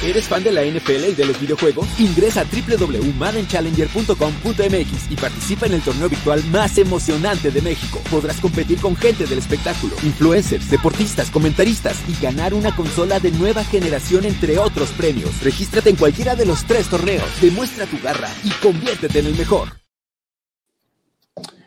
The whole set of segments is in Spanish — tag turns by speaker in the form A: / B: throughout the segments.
A: ¿Eres fan de la NFL y de los videojuegos? Ingresa a www.maddenchallenger.com.mx y participa en el torneo virtual más emocionante de México. Podrás competir con gente del espectáculo, influencers, deportistas, comentaristas y ganar una consola de nueva generación entre otros premios. Regístrate en cualquiera de los tres torneos, demuestra tu garra y conviértete en el mejor.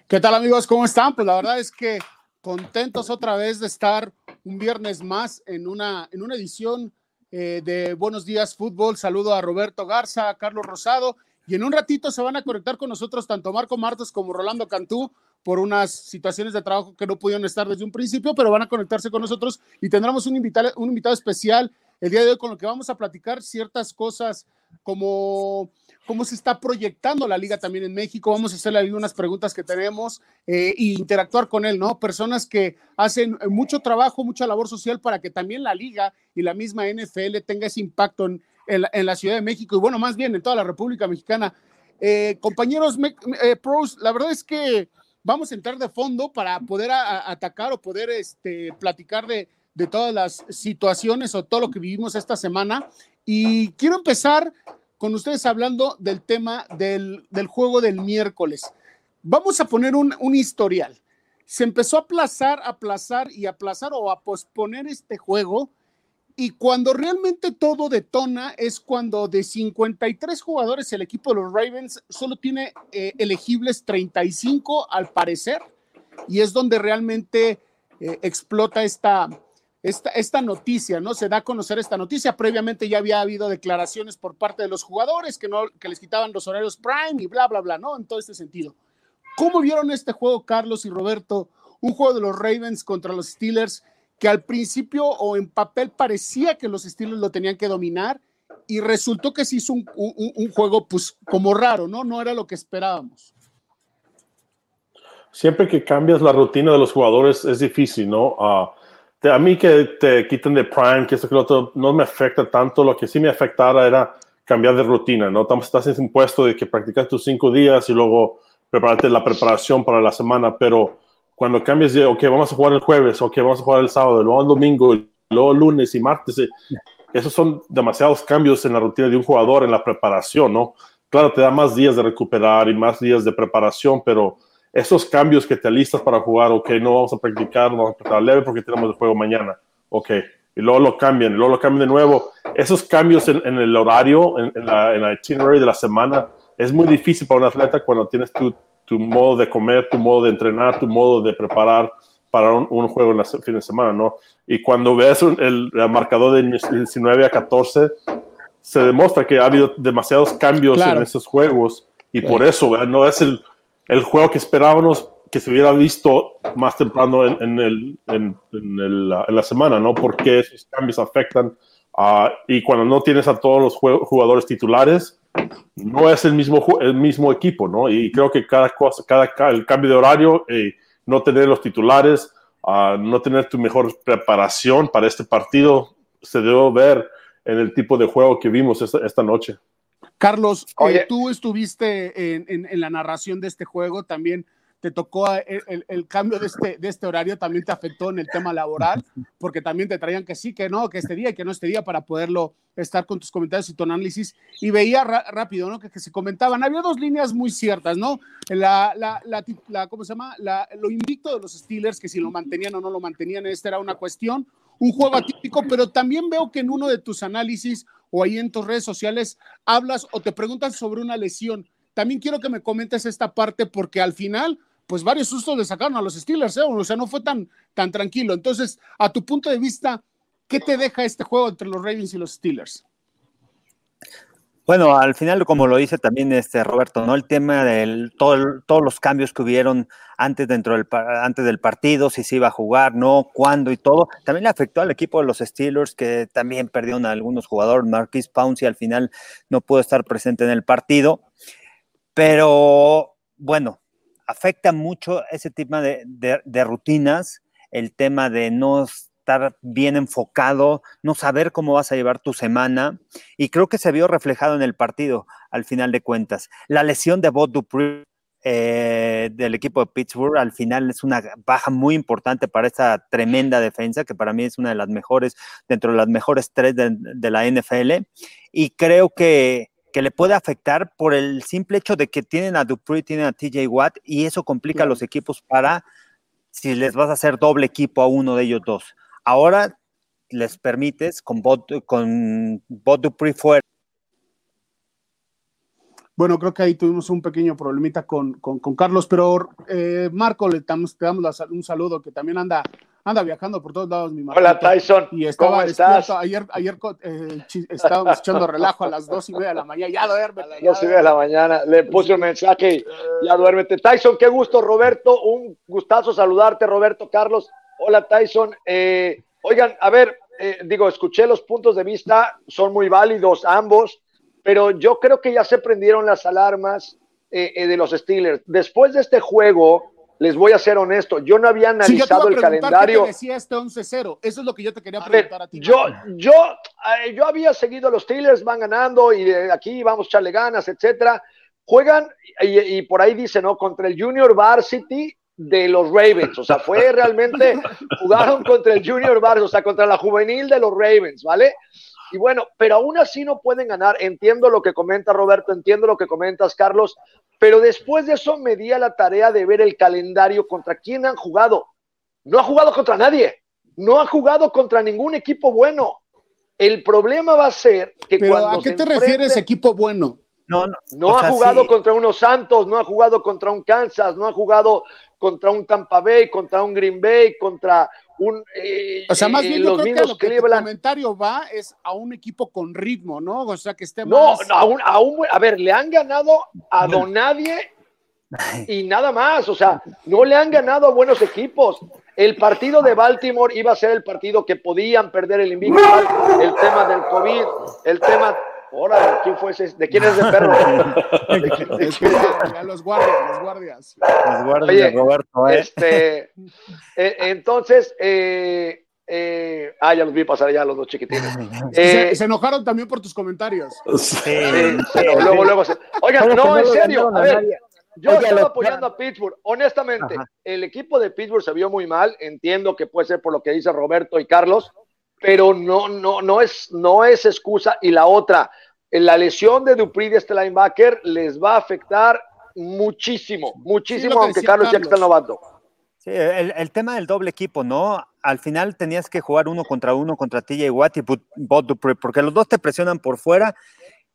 B: ¿Qué tal amigos? ¿Cómo están? Pues la verdad es que contentos otra vez de estar un viernes más en una, en una edición eh, de Buenos Días Fútbol. Saludo a Roberto Garza, a Carlos Rosado y en un ratito se van a conectar con nosotros tanto Marco Martos como Rolando Cantú por unas situaciones de trabajo que no pudieron estar desde un principio, pero van a conectarse con nosotros y tendremos un invitado, un invitado especial el día de hoy con lo que vamos a platicar ciertas cosas como cómo se está proyectando la liga también en México. Vamos a hacerle ahí unas preguntas que tenemos e interactuar con él, ¿no? Personas que hacen mucho trabajo, mucha labor social para que también la liga y la misma NFL tenga ese impacto en, la Ciudad de México y bueno, más bien en toda la República Mexicana. Eh, compañeros eh, pros, la verdad es que vamos a entrar de fondo para poder atacar o poder este, platicar de todas las situaciones o todo lo que vivimos esta semana. Y quiero empezar con ustedes hablando del tema del, juego del miércoles. Vamos a poner un, historial. Se empezó a aplazar, aplazar y aplazar o a posponer este juego. Y cuando realmente todo detona es cuando de 53 jugadores el equipo de los Ravens solo tiene eh, elegibles 35 al parecer. Y es donde realmente eh, explota esta, esta, noticia, ¿no? Se da a conocer esta noticia. Previamente ya había habido declaraciones por parte de los jugadores que, no, que les quitaban los horarios prime y bla, bla, bla, ¿no? En todo este sentido. ¿Cómo vieron este juego, Carlos y Roberto? Un juego de los Ravens contra los Steelers que al principio o en papel parecía que los Steelers lo tenían que dominar y resultó que se hizo un, un, juego pues como raro, ¿no? No era lo que esperábamos.
C: Siempre que cambias la rutina de los jugadores es difícil, ¿no? Uh, a mí que te quiten de Prime, que esto que lo otro, no me afecta tanto. Lo que sí me afectara era cambiar de rutina, ¿no? Estás en impuesto de que practicas tus cinco días y luego prepararte la preparación para la semana, pero cuando cambias de, ok, vamos a jugar el jueves, ok, vamos a jugar el sábado, luego el domingo, luego lunes y martes, eh, esos son demasiados cambios en la rutina de un jugador en la preparación, ¿no? Claro, te da más días de recuperar y más días de preparación, pero esos cambios que te alistas para jugar, ok, no vamos a practicar, no vamos a practicar leve porque tenemos el juego mañana, ok, y luego lo cambian, y luego lo cambian de nuevo. Esos cambios en, el horario, en, la, en itinerary de la semana, es muy difícil para un atleta cuando tienes tu, tu modo de comer, tu modo de entrenar, tu modo de preparar para un, juego en el fin de semana, ¿no? Y cuando ves el, marcador de 19 a 14, se demuestra que ha habido demasiados cambios en esos juegos y por eso no es el el juego que esperábamos que se hubiera visto más temprano en, el, en, la semana, ¿no? Porque esos cambios afectan y cuando no tienes a todos los jugadores titulares, no es el mismo, el mismo equipo, ¿no? Y creo que cada cosa, cada, el cambio de horario, eh, no tener los titulares, no tener tu mejor preparación para este partido, se debe ver en el tipo de juego que vimos esta noche.
B: Carlos, eh, tú estuviste en, la narración de este juego, también te tocó eh, el, cambio de este, de este horario, también te afectó en el tema laboral, porque también te traían que sí, que no, que este día y que no este día para poderlo estar con tus comentarios y tu análisis. Y veía rápido, ¿no? Que, se comentaban. Había dos líneas muy ciertas, ¿no? La, la, la, ¿cómo se llama? lo invicto de los Steelers, que si lo mantenían o no lo mantenían, esta era una cuestión. Un juego atípico, pero también veo que en uno de tus análisis o ahí en tus redes sociales hablas o te preguntas sobre una lesión. También quiero que me comentes esta parte porque al final, pues varios sustos le sacaron a los Steelers, ¿eh? o sea, no fue tan, tan tranquilo. Entonces, a tu punto de vista, ¿qué te deja este juego entre los Ravens y los Steelers?
D: Bueno, al final, como lo dice también este Roberto, ¿no? El tema de todos los cambios que hubieron antes dentro del antes del partido, si se iba a jugar, no, cuándo y todo, también le afectó al equipo de los Steelers, que también perdieron a algunos jugadores. Marquis Pouncey al final no pudo estar presente en el partido. Pero bueno, afecta mucho ese tema de, de rutinas, el tema de no estar bien enfocado, no saber cómo vas a llevar tu semana. Y creo que se vio reflejado en el partido, al final de cuentas. La lesión de Bob Dupree eh, del equipo de Pittsburgh. Al final es una baja muy importante para esta tremenda defensa, que para mí es una de las mejores, dentro de las mejores tres de, la NFL. Y creo que, que, le puede afectar por el simple hecho de que tienen a Dupree, tienen a TJ Watt, y eso complica a los equipos para si les vas a hacer doble equipo a uno de ellos dos. Ahora les permites con Bot, con Bot Dupree fuera
B: bueno, creo que ahí tuvimos un pequeño problemita con, Carlos, pero eh, Marco, le damos, te damos un saludo que también anda, anda viajando por todos lados, mi
E: Hola Tyson,
B: y estaba ¿cómo estás? Ayer, ayer eh, estábamos echando relajo a las dos y media de la mañana, ya duerme. A las
E: dos y media de la mañana, le puse un mensaje, ya duérmete. Tyson, qué gusto, Roberto, un gustazo saludarte, Roberto, Carlos. Hola Tyson, eh, oigan, a ver, digo, escuché los puntos de vista, son muy válidos ambos pero yo creo que ya se prendieron las alarmas eh, eh, de los Steelers. Después de este juego, les voy a ser honesto, yo no había analizado el calendario.
B: ¿qué decía este 11-0? Eso es lo que yo te quería preguntar a, ti.
E: Yo, yo, eh, yo había seguido a los Steelers, van ganando y de aquí vamos a echarle ganas, etcétera. Juegan y, y por ahí dice, ¿no? Contra el Junior Varsity de los Ravens, o sea, fue realmente, jugaron contra el Junior Varsity, o sea, contra la juvenil de los Ravens, ¿vale? Y bueno, pero aún así no pueden ganar. Entiendo lo que comenta Roberto, entiendo lo que comentas, Carlos, pero después de eso me di a la tarea de ver el calendario contra quién han jugado. No ha jugado contra nadie, no ha jugado contra ningún equipo bueno. El problema va a ser que cuando.
B: ¿A qué te refieres, equipo bueno?
E: No, no, no ha jugado contra unos Santos, no ha jugado contra un Kansas, no ha jugado contra un Tampa Bay, contra un Green Bay, contra
B: eh, o sea, más bien yo creo que lo que el comentario va es a un equipo con ritmo, ¿no? O sea, que esté
E: más... No, a, un, a, un, a ver, le han ganado a Donadie y nada más, o sea, no le han ganado a buenos equipos. El partido de Baltimore iba a ser el partido que podían perder el invicto, el tema del COVID, el tema Ahora, ¿quién fue ese? ¿De quién es el perro?
B: los guardias, los guardias.
D: Los guardias Roberto,
E: ¿eh? Este, eh, entonces, eh, eh, ah, ya los vi pasar ya los dos chiquitines.
B: se, enojaron también por tus comentarios.
E: Sí, luego, luego. Oigan, no, en serio, a ver. Yo estaba apoyando a Pittsburgh. Honestamente, el equipo de Pittsburgh se vio muy mal. Entiendo que puede ser por lo que dice Roberto y Carlos, pero no, no, no, es, no es excusa. Y la otra, la lesión de Dupri de este linebacker les va a afectar muchísimo, muchísimo, aunque Carlos, ya está novato.
D: Sí, el, tema del doble equipo, ¿no? Al final tenías que jugar uno contra uno contra TJ Watt y Bot Dupree, porque los dos te presionan por fuera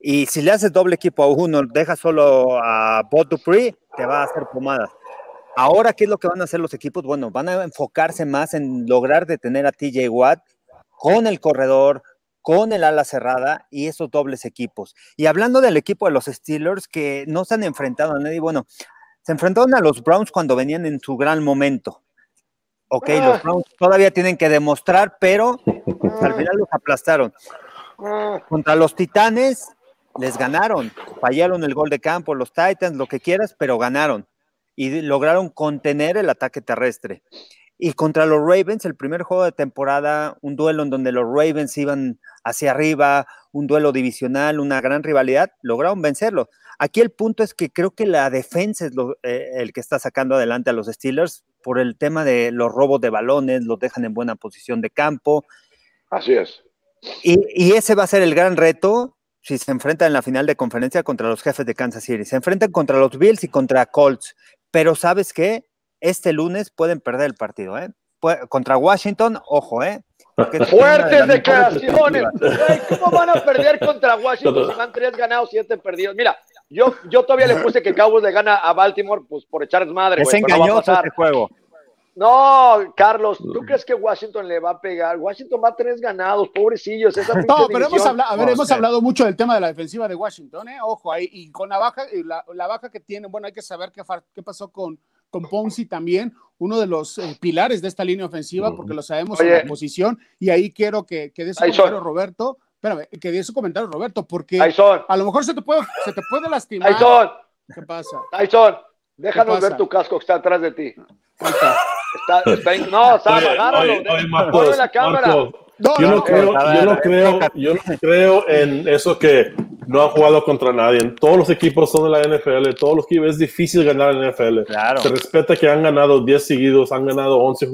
D: y si le haces doble equipo a uno, dejas solo a Bot Dupree, te va a hacer pomadas. Ahora, ¿qué es lo que van a hacer los equipos? Bueno, van a enfocarse más en lograr detener a TJ Watt con el corredor, con el ala cerrada y esos dobles equipos. Y hablando del equipo de los Steelers que no se han enfrentado a nadie, bueno, se enfrentaron a los Browns cuando venían en su gran momento. Ok, los ah. Browns todavía tienen que demostrar, pero al final los aplastaron. Ah. Contra los Titanes les ganaron, fallaron el gol de campo, los Titans, lo que quieras, pero ganaron y lograron contener el ataque terrestre. Y contra los Ravens, el primer juego de temporada, un duelo en donde los Ravens iban hacia arriba, un duelo divisional, una gran rivalidad, lograron vencerlo. Aquí el punto es que creo que la defensa es eh, el que está sacando adelante a los Steelers por el tema de los robos de balones, los dejan en buena posición de campo.
E: Así es.
D: Y, y ese va a ser el gran reto si se enfrentan en la final de conferencia contra los jefes de Kansas City. Se enfrentan contra los Bills y contra Colts. Pero ¿sabes qué? Este lunes pueden perder el partido, ¿eh? Contra Washington, ojo, ¿eh?
E: Fuertes declaraciones. ¿Cómo van a perder contra Washington si van tres ganados, siete perdidos? Mira, yo, yo todavía le puse que Cowboys le gana a Baltimore pues, por echar madre.
D: Es engañoso este juego.
E: No, Carlos, ¿tú crees que Washington le va a pegar? Washington va a tres ganados, pobrecillos.
B: no, pero hemos hablado, a ver, hemos hablado mucho del tema de la defensiva de Washington, ¿eh? Ojo, ahí, y con la baja, la, la baja que tiene, bueno, hay que saber qué, qué pasó con, con Ponzi también, uno de los eh, pilares de esta línea ofensiva, porque lo sabemos en la posición, y ahí quiero que, que dé su comentario Roberto, espérame, que dé su comentario Roberto, porque a lo mejor se te puede, se te puede lastimar. ¿Qué pasa?
E: Tyson, déjanos ver tu casco que está atrás de ti. Está, está, no, Sam, agárralo.
C: la cámara. Yo, no creo, yo, no creo, yo no creo en eso que no han jugado contra nadie. Todos los equipos son de la NFL, todos los equipos es difícil ganar en la NFL.
D: Claro.
C: Se respeta que han ganado 10 seguidos, han ganado 11.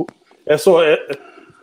C: Eso, eh,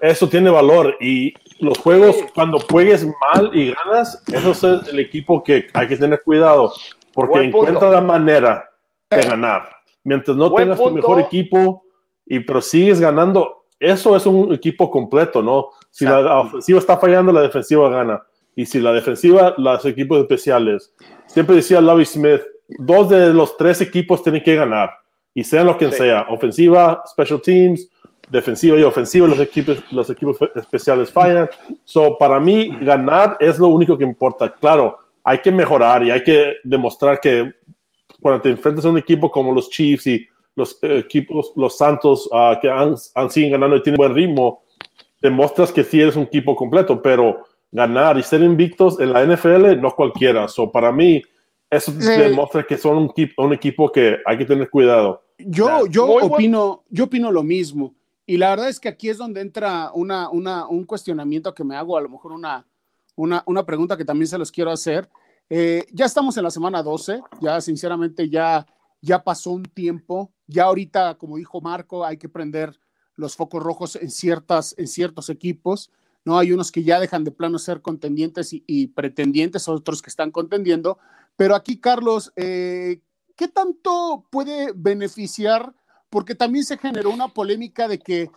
C: eso tiene valor y los juegos, cuando juegues mal y ganas, eso es el equipo que hay que tener cuidado porque encuentra la manera de ganar. Mientras no tengas tu mejor equipo y pero sigues ganando, eso es un equipo completo, ¿no? Si la ofensiva está fallando, la defensiva gana. Y si la defensiva, los equipos especiales. Siempre decía Lavi Smith, dos de los tres equipos tienen que ganar. Y sean lo que sea, ofensiva, special teams, defensiva y ofensiva, los equipos, los equipos especiales fallan. So, para mí, ganar es lo único que importa. Claro, hay que mejorar y hay que demostrar que cuando te enfrentas a un equipo como los Chiefs y los equipos, los Santos, uh, que han, han siguen ganando y tienen buen ritmo, demuestras que sí eres un equipo completo, pero ganar y ser invictos en la NFL no cualquiera. So, para mí, eso demuestra que son un, un, equipo que hay que tener cuidado.
B: Yo, yo, opino, yo opino lo mismo. Y la verdad es que aquí es donde entra una, una, un cuestionamiento que me hago, a lo mejor una, una, una pregunta que también se los quiero hacer. Eh, ya estamos en la semana 12, ya sinceramente ya, ya pasó un tiempo, ya ahorita, como dijo Marco, hay que prender los focos rojos en, ciertas, en ciertos equipos, ¿no? Hay unos que ya dejan de plano ser contendientes y, pretendientes, otros que están contendiendo, pero aquí, Carlos, eh, ¿qué tanto puede beneficiar? Porque también se generó una polémica de que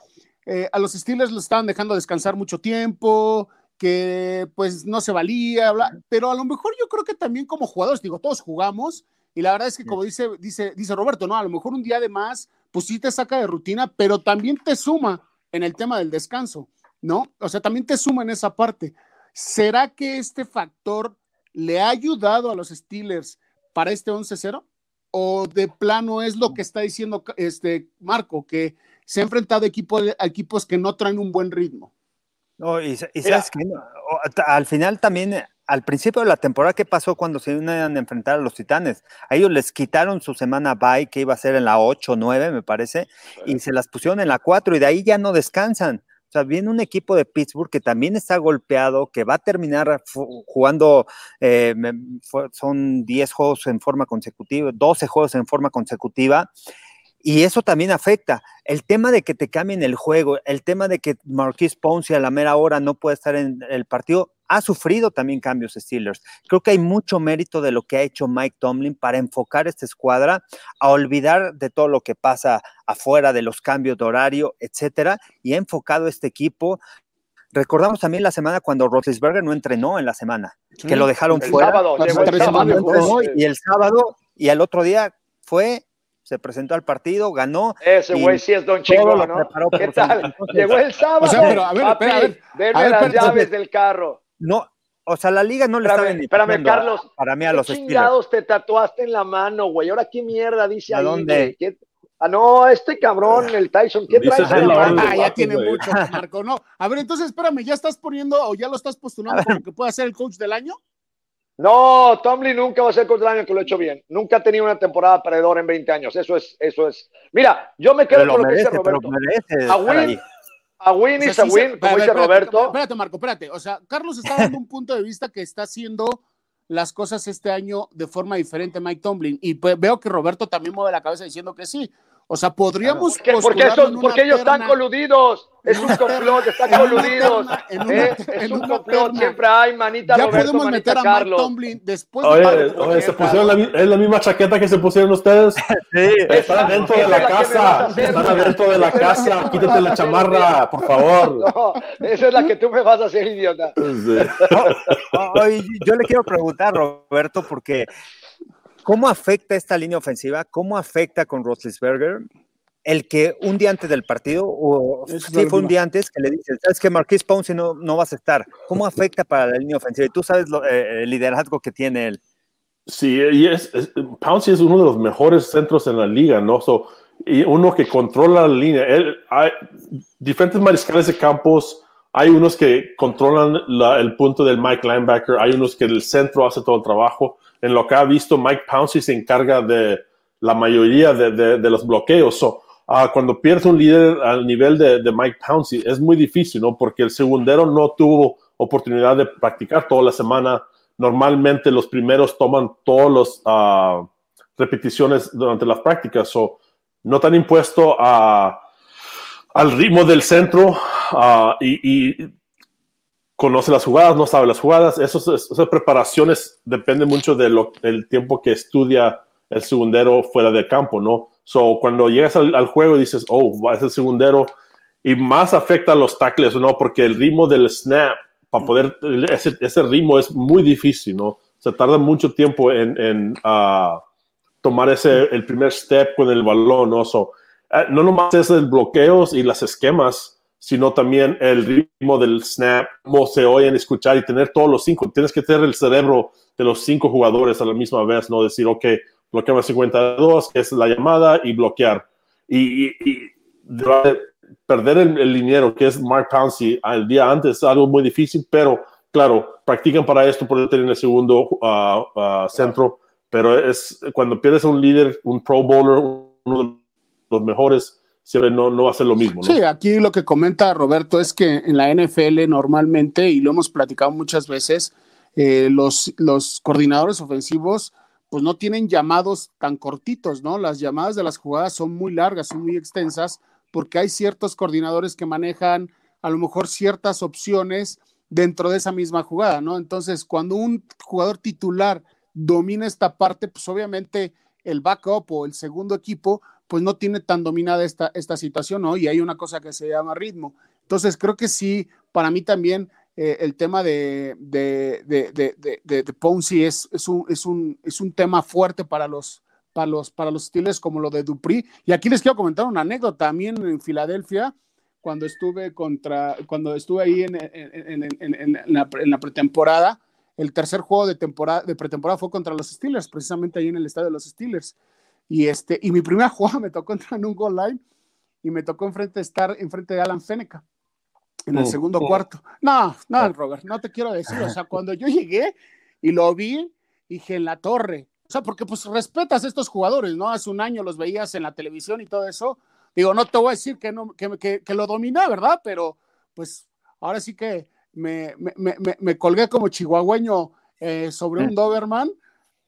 B: eh, a los Steelers lo estaban dejando descansar mucho tiempo, que pues no se valía, pero a lo mejor yo creo que también como jugadores, digo, todos jugamos y la verdad es que como dice, dice, dice Roberto, no, a lo mejor un día de más, pues sí te saca de rutina, pero también te suma en el tema del descanso, ¿no? O sea, también te suma en esa parte. ¿Será que este factor le ha ayudado a los Steelers para este 11-0? ¿O de plano es lo que está diciendo este Marco, que se ha enfrentado a equipos que no traen un buen ritmo?
D: No, y, sabes que al final también, al principio de la temporada, ¿qué pasó cuando se iban a enfrentar a los Titanes? A ellos les quitaron su semana bye, que iba a ser en la 8 o 9, me parece, y se las pusieron en la 4 y de ahí ya no descansan. O sea, viene un equipo de Pittsburgh que también está golpeado, que va a terminar jugando, eh, son 10 juegos en forma consecutiva, 12 juegos en forma consecutiva, y eso también afecta. El tema de que te cambien el juego, el tema de que Marquis Ponce a la mera hora no puede estar en el partido, ha sufrido también cambios Steelers. Creo que hay mucho mérito de lo que ha hecho Mike Tomlin para enfocar esta escuadra a olvidar de todo lo que pasa afuera de los cambios de horario, etcétera, y ha enfocado este equipo. Recordamos también la semana cuando Roethlisberger no entrenó en la semana, que lo dejaron fuera.
E: Sábado, el sábado,
D: y el sábado y el otro día fue se presentó al partido, ganó.
E: Ese güey sí es Don Chico, ¿no? ¿Qué tal? Llegó el sábado. O sea, pero a ver, papi, a ver, denme las llaves del carro.
D: No, o sea, la liga no le
E: está Espérame, Carlos.
D: Para mí a los
E: chingados te tatuaste en la mano, güey? Ahora qué mierda dice
D: ¿A
E: ahí,
D: dónde?
E: ¿Qué? Ah, no, este cabrón, el Tyson, ¿qué traes?
B: Ah, ya tiene mucho, Marco, no. A ver, entonces, espérame, ¿ya estás poniendo o ya lo estás postulando como que pueda ser el coach del año?
E: No, Tomlin nunca va a ser contra el año que lo ha hecho bien. Nunca ha tenido una temporada perdedora en 20 años. Eso es, eso es. Mira, yo me quedo con lo que dice Roberto. a a win is a win, como dice Roberto.
B: Espérate, Marco, espérate. O sea, Carlos está dando un punto de vista que está haciendo las cosas este año de forma diferente Mike Tomlin. Y pues veo que Roberto también mueve la cabeza diciendo que sí. O sea, podríamos.
E: Porque, porque, porque ellos están coludidos. Es un complot, están coludidos. ¿eh? Es un complot, siempre hay manita
B: Ya
E: Roberto,
B: podemos
E: manita
B: meter a
E: Carlos.
B: Mike Tomlin después
C: Oye,
B: de.
C: oye se pusieron la, es la misma chaqueta que se pusieron ustedes.
D: Sí,
C: Están adentro de la casa.
E: hacer.
C: Están adentro de la casa. Quítate la chamarra, por favor.
E: No, esa es la que tú me vas a hacer, idiota.
C: Sí.
D: Oye, yo le quiero preguntar, Roberto, porque ¿cómo afecta esta línea ofensiva? ¿Cómo afecta con Roethlisberger? El que un día antes del partido, o
B: es
D: sí fue un día antes, que le dicen, ¿sabes que Marquis Ponce no, no vas a estar? ¿Cómo afecta para la línea ofensiva? Y tú sabes lo- eh, el liderazgo que tiene él.
C: Sí, y es, es, Pouncey es uno de los mejores centros en la liga, ¿no? So, y uno que controla la línea. Él, hay diferentes mariscales de campos. Hay unos que controlan la- el punto del Mike linebacker. Hay unos que el centro hace todo el trabajo. En lo que ha visto, Mike Pouncey se encarga de la mayoría de, los bloqueos. So, ah, cuando pierdes un líder al nivel de, Mike Pouncey, es muy difícil, ¿no? Porque el segundero no tuvo oportunidad de practicar toda la semana normalmente los primeros toman todas las repeticiones durante las prácticas, o no están impuestos a, al ritmo del centro y, conoce las jugadas, no sabe las jugadas. esas preparaciones dependen mucho de del tiempo que estudia el segundero fuera de campo, ¿no? So, cuando llegas al, juego y dices, oh, es el segundero, y más afecta a los tackles, ¿no? Porque el ritmo del snap, para poder, ese, ese ritmo es muy difícil, ¿no? Se tarda mucho tiempo en, en uh, tomar ese, el primer step con el balón, ¿no? So, uh, no nomás es el bloqueos y las esquemas, sino también el ritmo del snap, cómo se oyen, escuchar y tener todos los cinco. Tienes que tener el cerebro de los cinco jugadores a la misma vez, ¿no? Decir, ok, bloqueamos 52, que es la llamada, y bloquear. Y, y, perder el, el, dinero, que es Mark Pouncey, al día antes es algo muy difícil, pero claro, practican para esto, por tener el segundo uh, uh, centro, pero es cuando pierdes a un líder, un pro bowler, uno de los mejores, siempre no, no va a ser lo mismo. ¿no?
B: Sí, aquí lo que comenta Roberto es que en la NFL normalmente, y lo hemos platicado muchas veces, eh, los, los coordinadores ofensivos pues no tienen llamados tan cortitos, ¿no? Las llamadas de las jugadas son muy largas, son muy extensas, porque hay ciertos coordinadores que manejan a lo mejor ciertas opciones dentro de esa misma jugada, ¿no? Entonces, cuando un jugador titular domina esta parte, pues obviamente el backup o el segundo equipo, pues no tiene tan dominada esta, esta situación, ¿no? Y hay una cosa que se llama ritmo. Entonces, creo que sí, para mí también eh, el tema de, de, de, de Ponzi es, es, un, es, un, es un tema fuerte para los, para los, para los como lo de Dupri. Y aquí les quiero comentar una anécdota. También en Filadelfia, cuando estuve contra, cuando estuve ahí en, en, en, la, en, la, pretemporada, el tercer juego de temporada, de pretemporada fue contra los Steelers, precisamente ahí en el estadio de los Steelers. Y este, y mi primera jugada me tocó entrar en un goal line y me tocó enfrente estar enfrente de Alan Feneca en el segundo cuarto. No, no, Robert, no te quiero decir. O sea, cuando yo llegué y lo vi, dije en la torre. O sea, porque pues respetas a estos jugadores, ¿no? Hace un año los veías en la televisión y todo eso. Digo, no te voy a decir que, no, que, que, que lo dominé, ¿verdad? Pero pues ahora sí que me, me, me, me colgué como chihuahueño eh, sobre un Doberman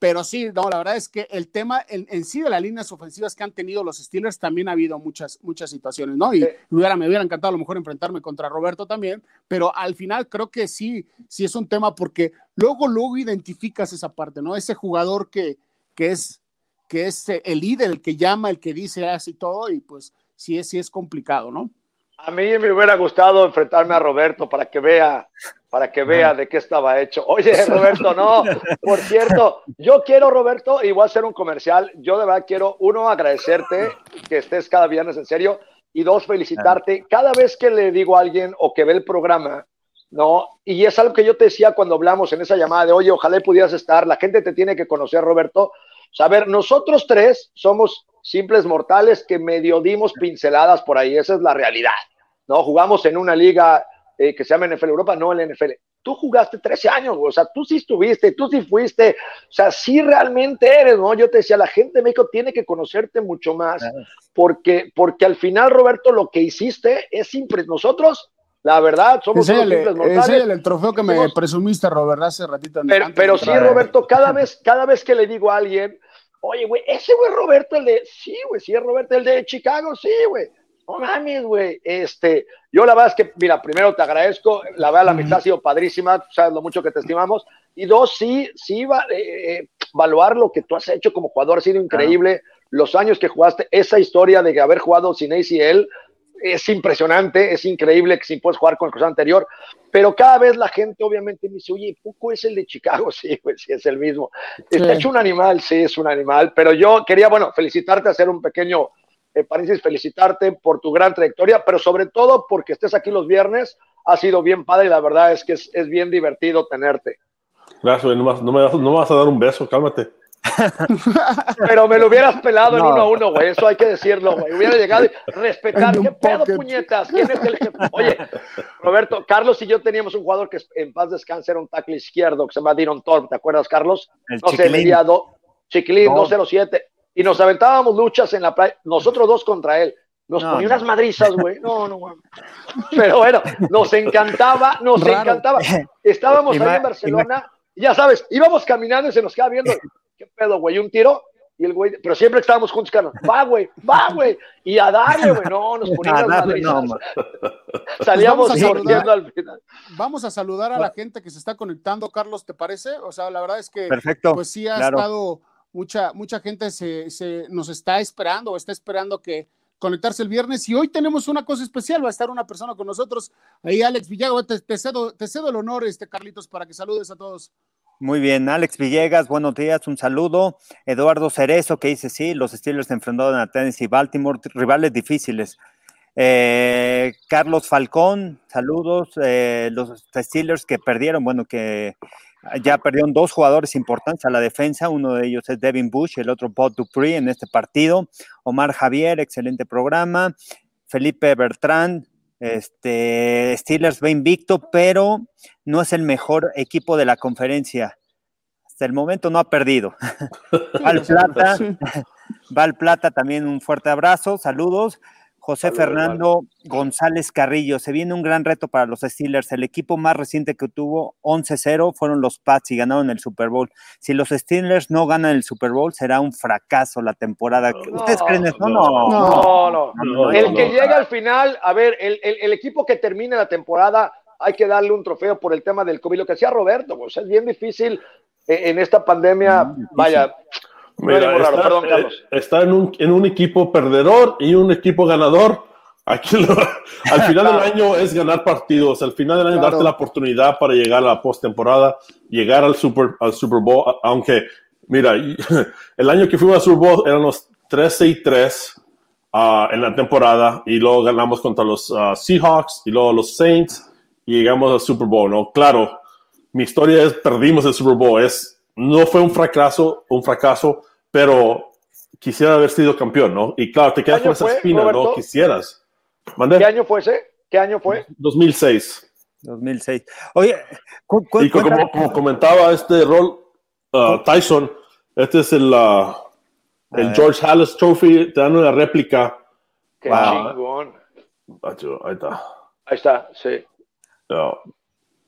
B: pero sí, no, la verdad es que el tema en, sí de las líneas ofensivas que han tenido los Steelers también ha habido muchas, muchas situaciones, ¿no? Y me, hubiera, me hubiera encantado a lo mejor enfrentarme contra Roberto también, pero al final creo que sí, sí es un tema porque luego, luego identificas esa parte, ¿no? Ese jugador que, que es que es el líder, el que llama, el que dice así todo, y pues sí sí es complicado, ¿no?
E: A mí me hubiera gustado enfrentarme a Roberto para que vea, para que vea de qué estaba hecho. Oye, Roberto, no. Por cierto, yo quiero, Roberto, y voy a hacer un comercial. Yo de verdad quiero, uno, agradecerte que estés cada viernes en serio, y dos, felicitarte. Cada vez que le digo a alguien o que ve el programa, ¿no? Y es algo que yo te decía cuando hablamos en esa llamada de, oye, ojalá pudieras estar, la gente te tiene que conocer, Roberto. O ver, nosotros tres somos simples mortales que medio dimos pinceladas por ahí, esa es la realidad. ¿no? Jugamos en una liga eh, que se llama NFL Europa, no en NFL. Tú jugaste 13 años, o sea, tú sí estuviste, tú sí fuiste, o sea, sí realmente eres, ¿no? Yo te decía, la gente de México tiene que conocerte mucho más, porque, porque al final, Roberto, lo que hiciste es simple. Nosotros, la verdad, somos simples mortales.
B: el trofeo que me presumiste, Robert, hace ratito.
E: Pero, pero sí, Roberto, cada vez, cada vez que le digo a alguien, oye, güey, ese güey Roberto, el de, sí, güey, sí es Roberto, el de Chicago, sí, güey no mames, güey. Este, yo la verdad es que, mira, primero te agradezco, la verdad la amistad ha sido padrísima, tú sabes lo mucho que te estimamos. Y dos, sí, sí, va, eh, eh, evaluar lo que tú has hecho como jugador ha sido increíble. Los años que jugaste, esa historia de haber jugado sin ACL es impresionante, es increíble que si puedes jugar con el cruzado anterior. Pero cada vez la gente obviamente me dice, oye, ¿Puco es el de Chicago? Sí, pues sí, es el mismo. Está hecho un animal, sí, es un animal. Pero yo quería, bueno, felicitarte, hacer un pequeño eh, Paréntesis, felicitarte por tu gran trayectoria, pero sobre todo porque estés aquí los viernes. Ha sido bien padre y la verdad es que es, es bien divertido tenerte.
C: Gracias, no, no, me vas, no vas a dar un beso, cálmate.
E: Pero me lo hubieras pelado en uno a uno, güey. Eso hay que decirlo, güey. Hubiera llegado y respetar. ¿Qué pedo, puñetas? ¿Quién es el jefe? Oye, Roberto, Carlos y yo teníamos un jugador que en paz descanse era un tackle izquierdo que se llama Diron Thorpe. ¿Te acuerdas, Carlos?
D: El
E: no sé, medía do, Chiquilín, 207 y nos aventábamos luchas en la playa, nosotros dos contra él. Nos ponía unas madrizas, güey. No, no, güey. Pero bueno, nos encantaba, nos encantaba. Estábamos ahí en Barcelona ya sabes, íbamos caminando y se nos queda viendo, ¿qué pedo, güey? ¿Un tiro? Y el güey, pero siempre estábamos juntos, Carlos, va, güey, va, güey, y a darle, güey, no, nos poníamos no, Salíamos
B: pues saludando al final. Vamos a saludar a la gente que se está conectando, Carlos, ¿te parece? O sea, la verdad es que,
D: Perfecto,
B: pues sí ha estado, mucha, mucha gente se, se, nos está esperando, o está esperando que conectarse el viernes. Y hoy tenemos una cosa especial, va a estar una persona con nosotros, ahí Alex Villegas, te, cedo, te cedo el honor, este Carlitos, para que saludes a todos.
D: Muy bien, Alex Villegas, buenos días, un saludo. Eduardo Cerezo, que dice, sí, los Steelers enfrentaron a Tennessee y Baltimore, rivales difíciles. Eh, Carlos Falcón, saludos. Eh, los Steelers que perdieron, bueno, que ya perdieron dos jugadores importantes a la defensa, uno de ellos es Devin Bush, el otro Bob Dupree en este partido. Omar Javier, excelente programa. Felipe Bertrand, este, Steelers va invicto, pero no es el mejor equipo de la conferencia. Hasta el momento no ha perdido. Val Plata, Val Plata también un fuerte abrazo, saludos. José Fernando González Carrillo, se viene un gran reto para los Steelers. El equipo más reciente que tuvo 11-0 fueron los Pats y ganaron el Super Bowl. Si los Steelers no ganan el Super Bowl, será un fracaso la temporada. ¿Ustedes creen eso?
E: No, no, no. El que llega al final, a ver, el, equipo que termine la temporada, hay que darle un trofeo por el tema del COVID. Lo que decía Roberto, pues es bien difícil eh, en esta pandemia, vaya.
C: Mira, está, está en, un, en, un, equipo perdedor y un equipo ganador. Aquí al final del año es ganar partidos, al final del año darte la oportunidad para llegar a la postemporada, llegar al Super, al Super Bowl, aunque, mira, el año que fuimos al Super Bowl eran los 13 y 3 ah, en la temporada y luego ganamos contra los ah, Seahawks y luego los Saints y llegamos al Super Bowl, ¿no? Claro, mi historia es perdimos el Super Bowl, es no fue un fracaso, un fracaso, pero quisiera haber sido campeón, ¿no? Y claro, te quedas con esa espina, ¿no? Quisieras.
E: ¿Qué año fue ese? ¿Qué año fue?
C: 2006.
D: 2006. Oye,
C: y como, comentaba este rol, uh, Tyson, este es el, uh, el George Hallis Trophy, te dan una réplica.
E: Qué chingón.
C: Ahí está.
E: Ahí está, sí.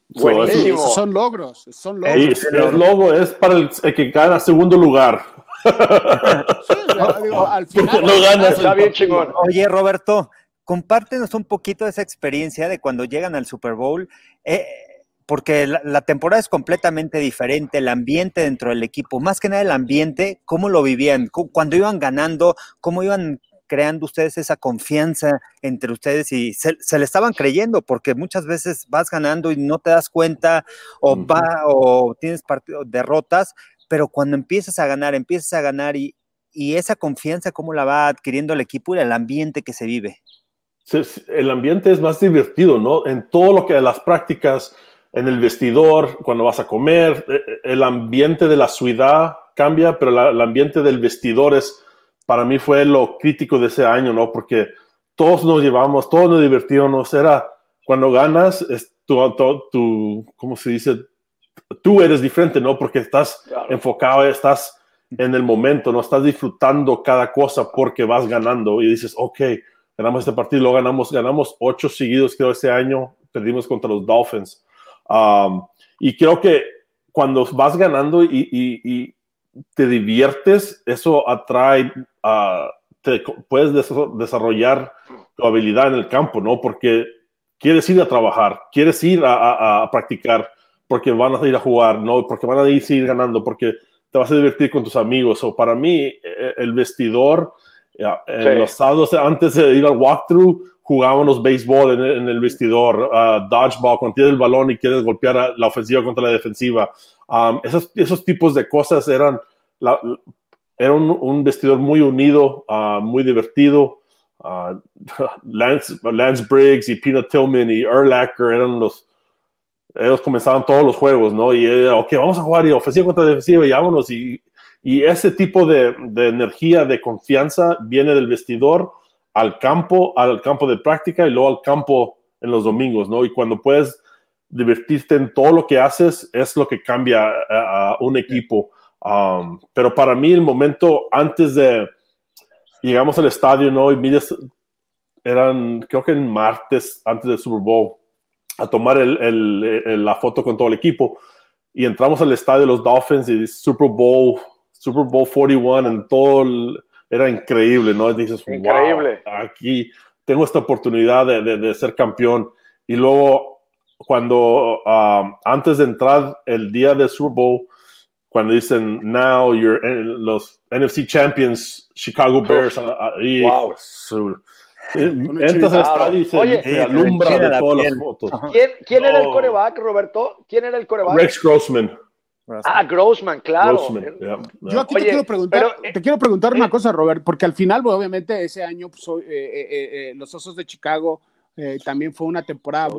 B: Buenísimo. son logros, son logros.
C: el logo es para el, que gana segundo lugar.
B: al final, no
E: ganas. Está bien chingón.
D: Oye, Roberto, compártenos un poquito de esa experiencia de cuando llegan al Super Bowl. Eh, porque la, la, temporada es completamente diferente, el ambiente dentro del equipo, más que nada el ambiente, cómo lo vivían, cuando iban ganando, cómo iban creando ustedes esa confianza entre ustedes y se, le estaban creyendo, porque muchas veces vas ganando y no te das cuenta o, va, o tienes derrotas, pero cuando empiezas a ganar, empiezas a ganar y, y esa confianza, ¿cómo la va adquiriendo el equipo y el ambiente que se vive?
C: el ambiente es más divertido, ¿no? En todo lo que las prácticas, en el vestidor, cuando vas a comer, e, e, el ambiente de la ciudad cambia, pero el ambiente del vestidor es para mí fue lo crítico de ese año, ¿no? Porque todos nos llevamos, todos nos divertimos, era cuando ganas, es tu, tu, ¿cómo se dice? Tú eres diferente, ¿no? Porque estás enfocado, estás en el momento, no estás disfrutando cada cosa porque vas ganando y dices, ok, ganamos este partido, lo ganamos, ganamos ocho seguidos, creo, ese año, perdimos contra los Dolphins. Um, y creo que cuando vas ganando y, te diviertes, eso atrae, a te, puedes desarrollar tu habilidad en el campo, ¿no? Porque quieres ir a trabajar, quieres ir a, practicar, porque van a ir a jugar, ¿no? Porque van a ir a seguir ganando, porque te vas a divertir con tus amigos. O para mí, e, el vestidor, en los sábados antes de ir al walkthrough, jugábamos béisbol en, el vestidor, dodgeball, cuando tienes el balón y quieres golpear la ofensiva contra la defensiva. Esos, esos tipos de cosas eran, era un, vestidor muy unido, uh, muy divertido. Uh, Lance, Lance, Briggs y Peanut Tillman y Erlacher eran los, ellos comenzaban todos los juegos, ¿no? Y era, ok, vamos a jugar y ofensiva contra defensiva y vámonos. Y, y ese tipo de, de, energía, de confianza viene del vestidor al campo, al campo de práctica y luego al campo en los domingos, ¿no? Y cuando puedes divertirte en todo lo que haces, es lo que cambia a, un equipo. Um, pero para mí el momento antes de llegamos al estadio, ¿no? Y mides, eran, creo que en martes, antes del Super Bowl, a tomar el, el, la foto con todo el equipo. y entramos al estadio de los Dolphins y Super Bowl, Super Bowl 41 en todo, era increíble, ¿no? dices, increíble. aquí tengo esta oportunidad de, de, ser campeón. Y luego, cuando um, antes de entrar el día del Super Bowl, cuando dicen, now you're los NFC Champions, Chicago Bears, y, wow. Entras al estadio y se, alumbra de todas las fotos.
E: ¿Quién, quién era el coreback, Roberto? ¿Quién era el coreback?
C: Rex Grossman.
E: Ah, Grossman, claro.
B: Yo aquí te, quiero preguntar, eh, te quiero preguntar una eh, cosa, Robert, porque al final, obviamente, ese año pues, eh, los Osos de Chicago también fue una temporada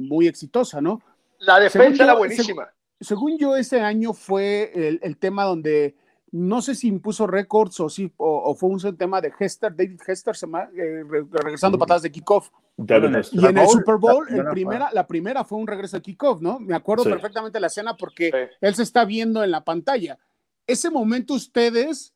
B: muy exitosa, ¿no?
E: La defensa era buenísima.
B: Según, yo, ese año fue el, el tema donde no sé si impuso récords o, si, o, fue un tema de Hester, David Hester, se eh, regresando patadas de kickoff. Y en el Super Bowl, el primera, la primera fue un regreso de kickoff, ¿no? Me acuerdo perfectamente la escena porque él se está viendo en la pantalla. Ese momento ustedes,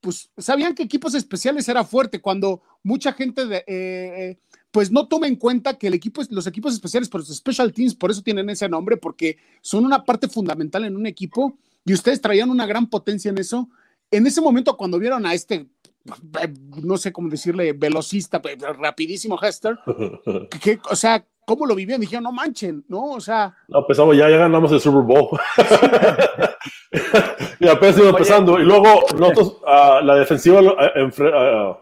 B: pues, sabían que equipos especiales era fuerte cuando mucha gente de, eh, eh, pues no toma en cuenta que el equipo, los equipos especiales, por los special teams, por eso tienen ese nombre, porque son una parte fundamental en un equipo y ustedes traían una gran potencia en eso. En ese momento, cuando vieron a este, no sé cómo decirle, velocista, pues, rapidísimo Hester, que, o sea, ¿cómo lo vivían? Dijeron, no manchen, ¿no? O sea.
C: No, pensamos, ya, ya ganamos el Super Bowl. y apenas iba empezando. Y luego, nosotros, uh, la defensiva uh,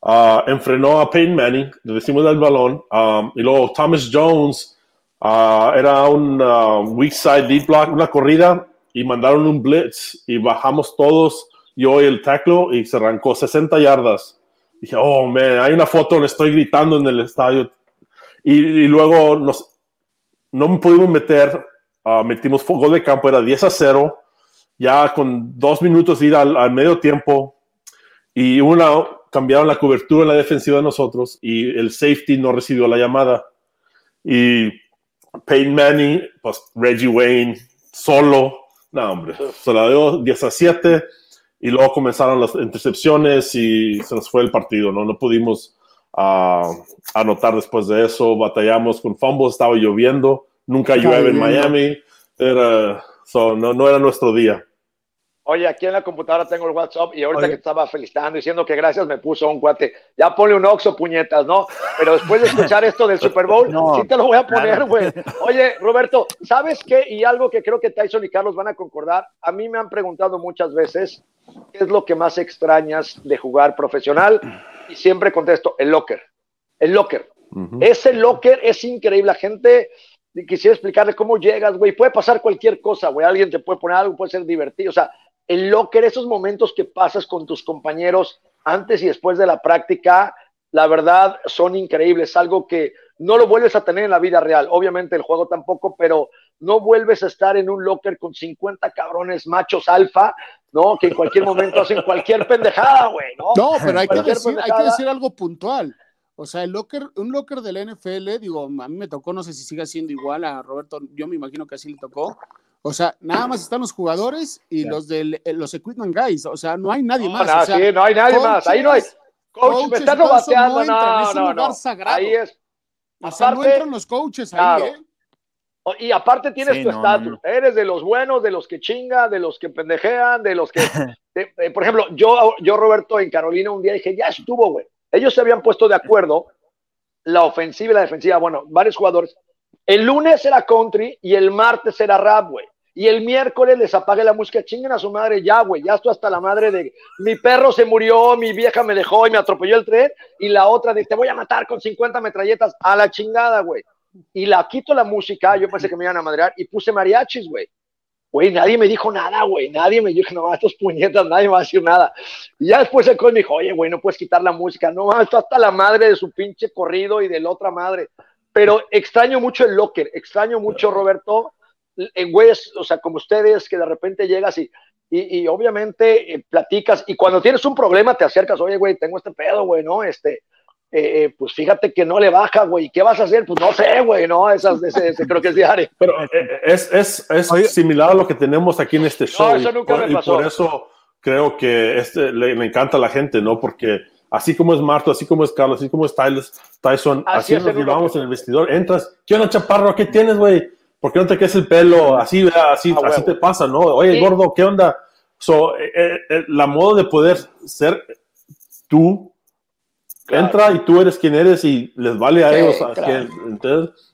C: uh, enfrenó a Peyton Manning, le decimos del balón. Um, y luego Thomas Jones. era un weak side lead block, una corrida y mandaron un blitz y bajamos todos, yo y el tackle, y se arrancó 60 yardas. Dije, oh, man, hay una foto donde estoy gritando en el estadio. Y, luego nos, no pudimos meter, uh, metimos fuego de campo, era 10 a 0, ya con dos minutos ir al, medio tiempo, y una, cambiaron la cobertura en la defensiva de nosotros, y el safety no recibió la llamada. Y Peyton Manning, pues Reggie Wayne, solo, no, hombre, se la dio 10 a 7 y luego comenzaron las intercepciones y se nos fue el partido, ¿no? No pudimos uh, anotar después de eso, batallamos con fumbles, estaba lloviendo, nunca llueve en Miami, era, no, no era nuestro día.
E: Oye, aquí en la computadora tengo el WhatsApp y ahorita que estaba felicitando, diciendo que gracias, me puso un cuate. Ya ponle un oxo, puñetas, ¿no? Pero después de escuchar esto del Super Bowl, sí te lo voy a poner, güey. Oye, Roberto, ¿sabes qué? Y algo que creo que Tyson y Carlos van a concordar. A mí me han preguntado muchas veces qué es lo que más extrañas de jugar profesional y siempre contesto, el locker. El locker. Ese locker es increíble. La gente quisiera explicarle cómo llegas, güey. Puede pasar cualquier cosa, güey. Alguien te puede poner algo, puede ser divertido. O sea, el locker, esos momentos que pasas con tus compañeros antes y después de la práctica, la verdad son increíbles, algo que no lo vuelves a tener en la vida real, obviamente el juego tampoco, pero no vuelves a estar en un locker con 50 cabrones machos alfa, ¿no? Que en cualquier momento hacen cualquier pendejada, güey, ¿no?
B: No, pero hay que, decir, hay que decir algo puntual. O sea, el locker, un locker del NFL, digo, a mí me tocó, no sé si sigue siendo igual a Roberto, yo me imagino que así le tocó, o sea, nada más están los jugadores y los de eh, los equipment guys. O sea, no hay nadie más.
E: No, sí, no hay nadie más. Ahí no hay. Coach, me estás bateando. No, no, no. Ahí es.
B: O sea, no entran los coaches ahí, ¿eh?
E: Y aparte tienes tu estatus. Eres de los buenos, de los que chingan, de los que pendejean, de los que. Eh, por ejemplo, yo, yo, Roberto, en Carolina un día dije, ya estuvo, güey. Ellos se habían puesto de acuerdo, la ofensiva y la defensiva, bueno, varios jugadores, el lunes era country y el martes era rap, güey. Y el miércoles les apague la música, chinguen a su madre ya, güey, ya estoy hasta la madre de mi perro se murió, mi vieja me dejó y me atropelló el tren, y la otra de te voy a matar con 50 metralletas a la chingada, güey. Y la quito la música, yo pensé que me iban a madrear y puse mariachis, güey. Güey, nadie me dijo nada, güey, nadie me dijo, no, estos puñetas, nadie me va a decir nada. Y ya después el coach me dijo, oye, güey, no puedes quitar la música, no, esto hasta la madre de su pinche corrido y de la otra madre pero extraño mucho el locker, extraño mucho, Roberto, en güeyes, o sea, como ustedes, que de repente llegas y, y, obviamente eh, platicas, y cuando tienes un problema te acercas, oye, güey, tengo este pedo, güey, ¿no? Este, eh, eh, pues fíjate que no le baja, güey, ¿qué vas a hacer? Pues no sé, güey, ¿no? Esas, ese, creo que es diario.
C: Pero es, es, es similar a lo que tenemos aquí en este show. No, eso nunca me pasó. Y por eso creo que este, le, le encanta a la gente, ¿no? Porque así como es Marto, así como es Carlos, así como es Tyson, así, nos llevamos en el vestidor. Entras, ¿qué onda, chaparro? ¿Qué tienes, güey? ¿por qué no te quedes el pelo? Así, así, ah, así te pasa, ¿no? Oye, gordo, ¿qué onda? So, eh, eh, eh, la modo de poder ser tú, entra y tú eres quien eres y les vale a ellos.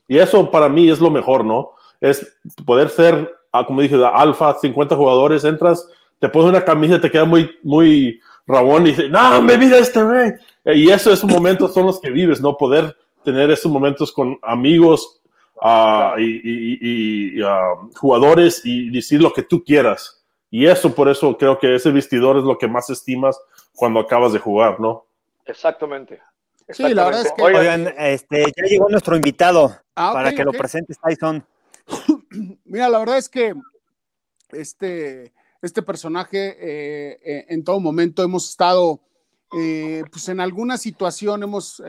C: y eso para mí es lo mejor, ¿no? Es poder ser, ah, como dije, alfa, 50 jugadores, entras, te pones una camisa, te queda muy, muy rabón y dices, no, me vida este güey. Y eso, esos momentos son los que vives, ¿no? Poder tener esos momentos con amigos uh, y, jugadores y decir lo que tú quieras. Y eso, por eso creo que ese vestidor es lo que más estimas cuando acabas de jugar, ¿no?
E: Exactamente.
B: Sí, la verdad es que.
D: Oigan, este, ya llegó nuestro invitado ah, para que lo presentes, Tyson.
B: Mira, la verdad es que este, este personaje eh, eh, en todo momento hemos estado, eh, pues en alguna situación hemos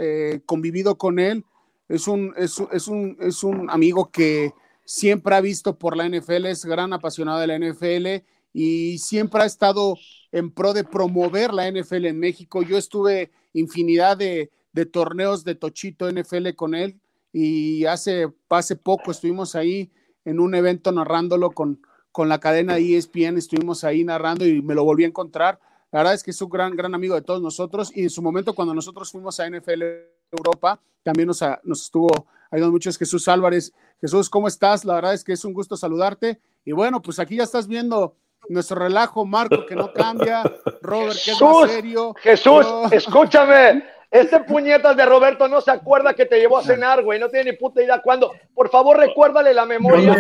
B: convivido con él. Es un, es, un, es un amigo que siempre ha visto por la NFL, es gran apasionado de la NFL y siempre ha estado en pro de promover la NFL en México. Yo estuve infinidad de, torneos de Tochito NFL con él y hace, hace poco estuvimos ahí en un evento narrándolo con, con la cadena ESPN, estuvimos ahí narrando y me lo volví a encontrar. La verdad es que es un gran, gran amigo de todos nosotros y en su momento cuando nosotros fuimos a NFL Europa, también nos, nos estuvo ayudando mucho es Jesús Álvarez. Jesús, ¿cómo estás? La verdad es que es un gusto saludarte. Y bueno, pues aquí ya estás viendo nuestro relajo, Marco, que no cambia, Robert, que es más serio.
E: Jesús, escúchame, este puñetas de Roberto no se acuerda que te llevó a cenar, güey. No tiene ni puta idea cuándo. Por favor, recuérdale la memoria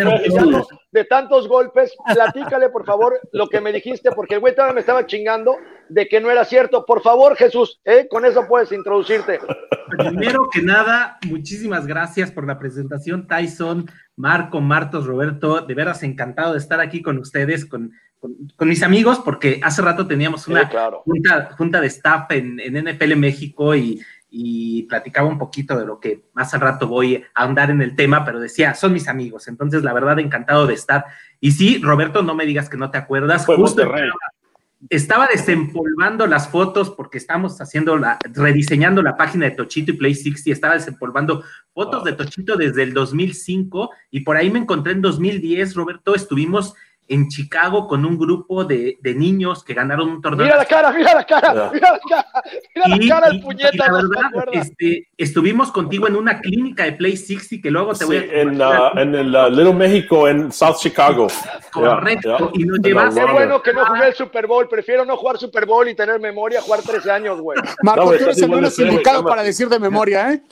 E: de tantos golpes. Platícale, por favor, lo que me dijiste, porque el güey todavía me estaba chingando de que no era cierto. Por favor, Jesús, ¿eh? con eso puedes introducirte.
F: Primero que nada, muchísimas gracias por la presentación, Tyson, Marco, Martos, Roberto. De veras encantado de estar aquí con ustedes, con con, mis amigos, porque hace rato teníamos una junta, de staff en, en NFL México y, platicaba un poquito de lo que más al rato voy a andar en el tema, pero decía, son mis amigos, entonces la verdad encantado de estar. Y sí, Roberto, no me digas que no te acuerdas. estaba, desempolvando las fotos porque estamos haciendo la, rediseñando la página de Tochito y Play 60, estaba desempolvando fotos de Tochito desde el 2005 y por ahí me encontré en 2010, Roberto, estuvimos en Chicago con un grupo de, de, niños que ganaron un torneo.
E: Mira la cara, mira la cara, mira la cara, mira la cara del puñeta. la verdad,
F: este, estuvimos contigo en una clínica de Play 60 que luego te voy a...
C: En, uh, en el uh, Little México, en South Chicago.
F: Correcto, y nos
E: llevaste... Qué bueno que no jugué el Super Bowl, prefiero no jugar Super Bowl y tener memoria, jugar 13 años, güey.
B: Marco, tú eres el menos indicado para decir de memoria, ¿eh?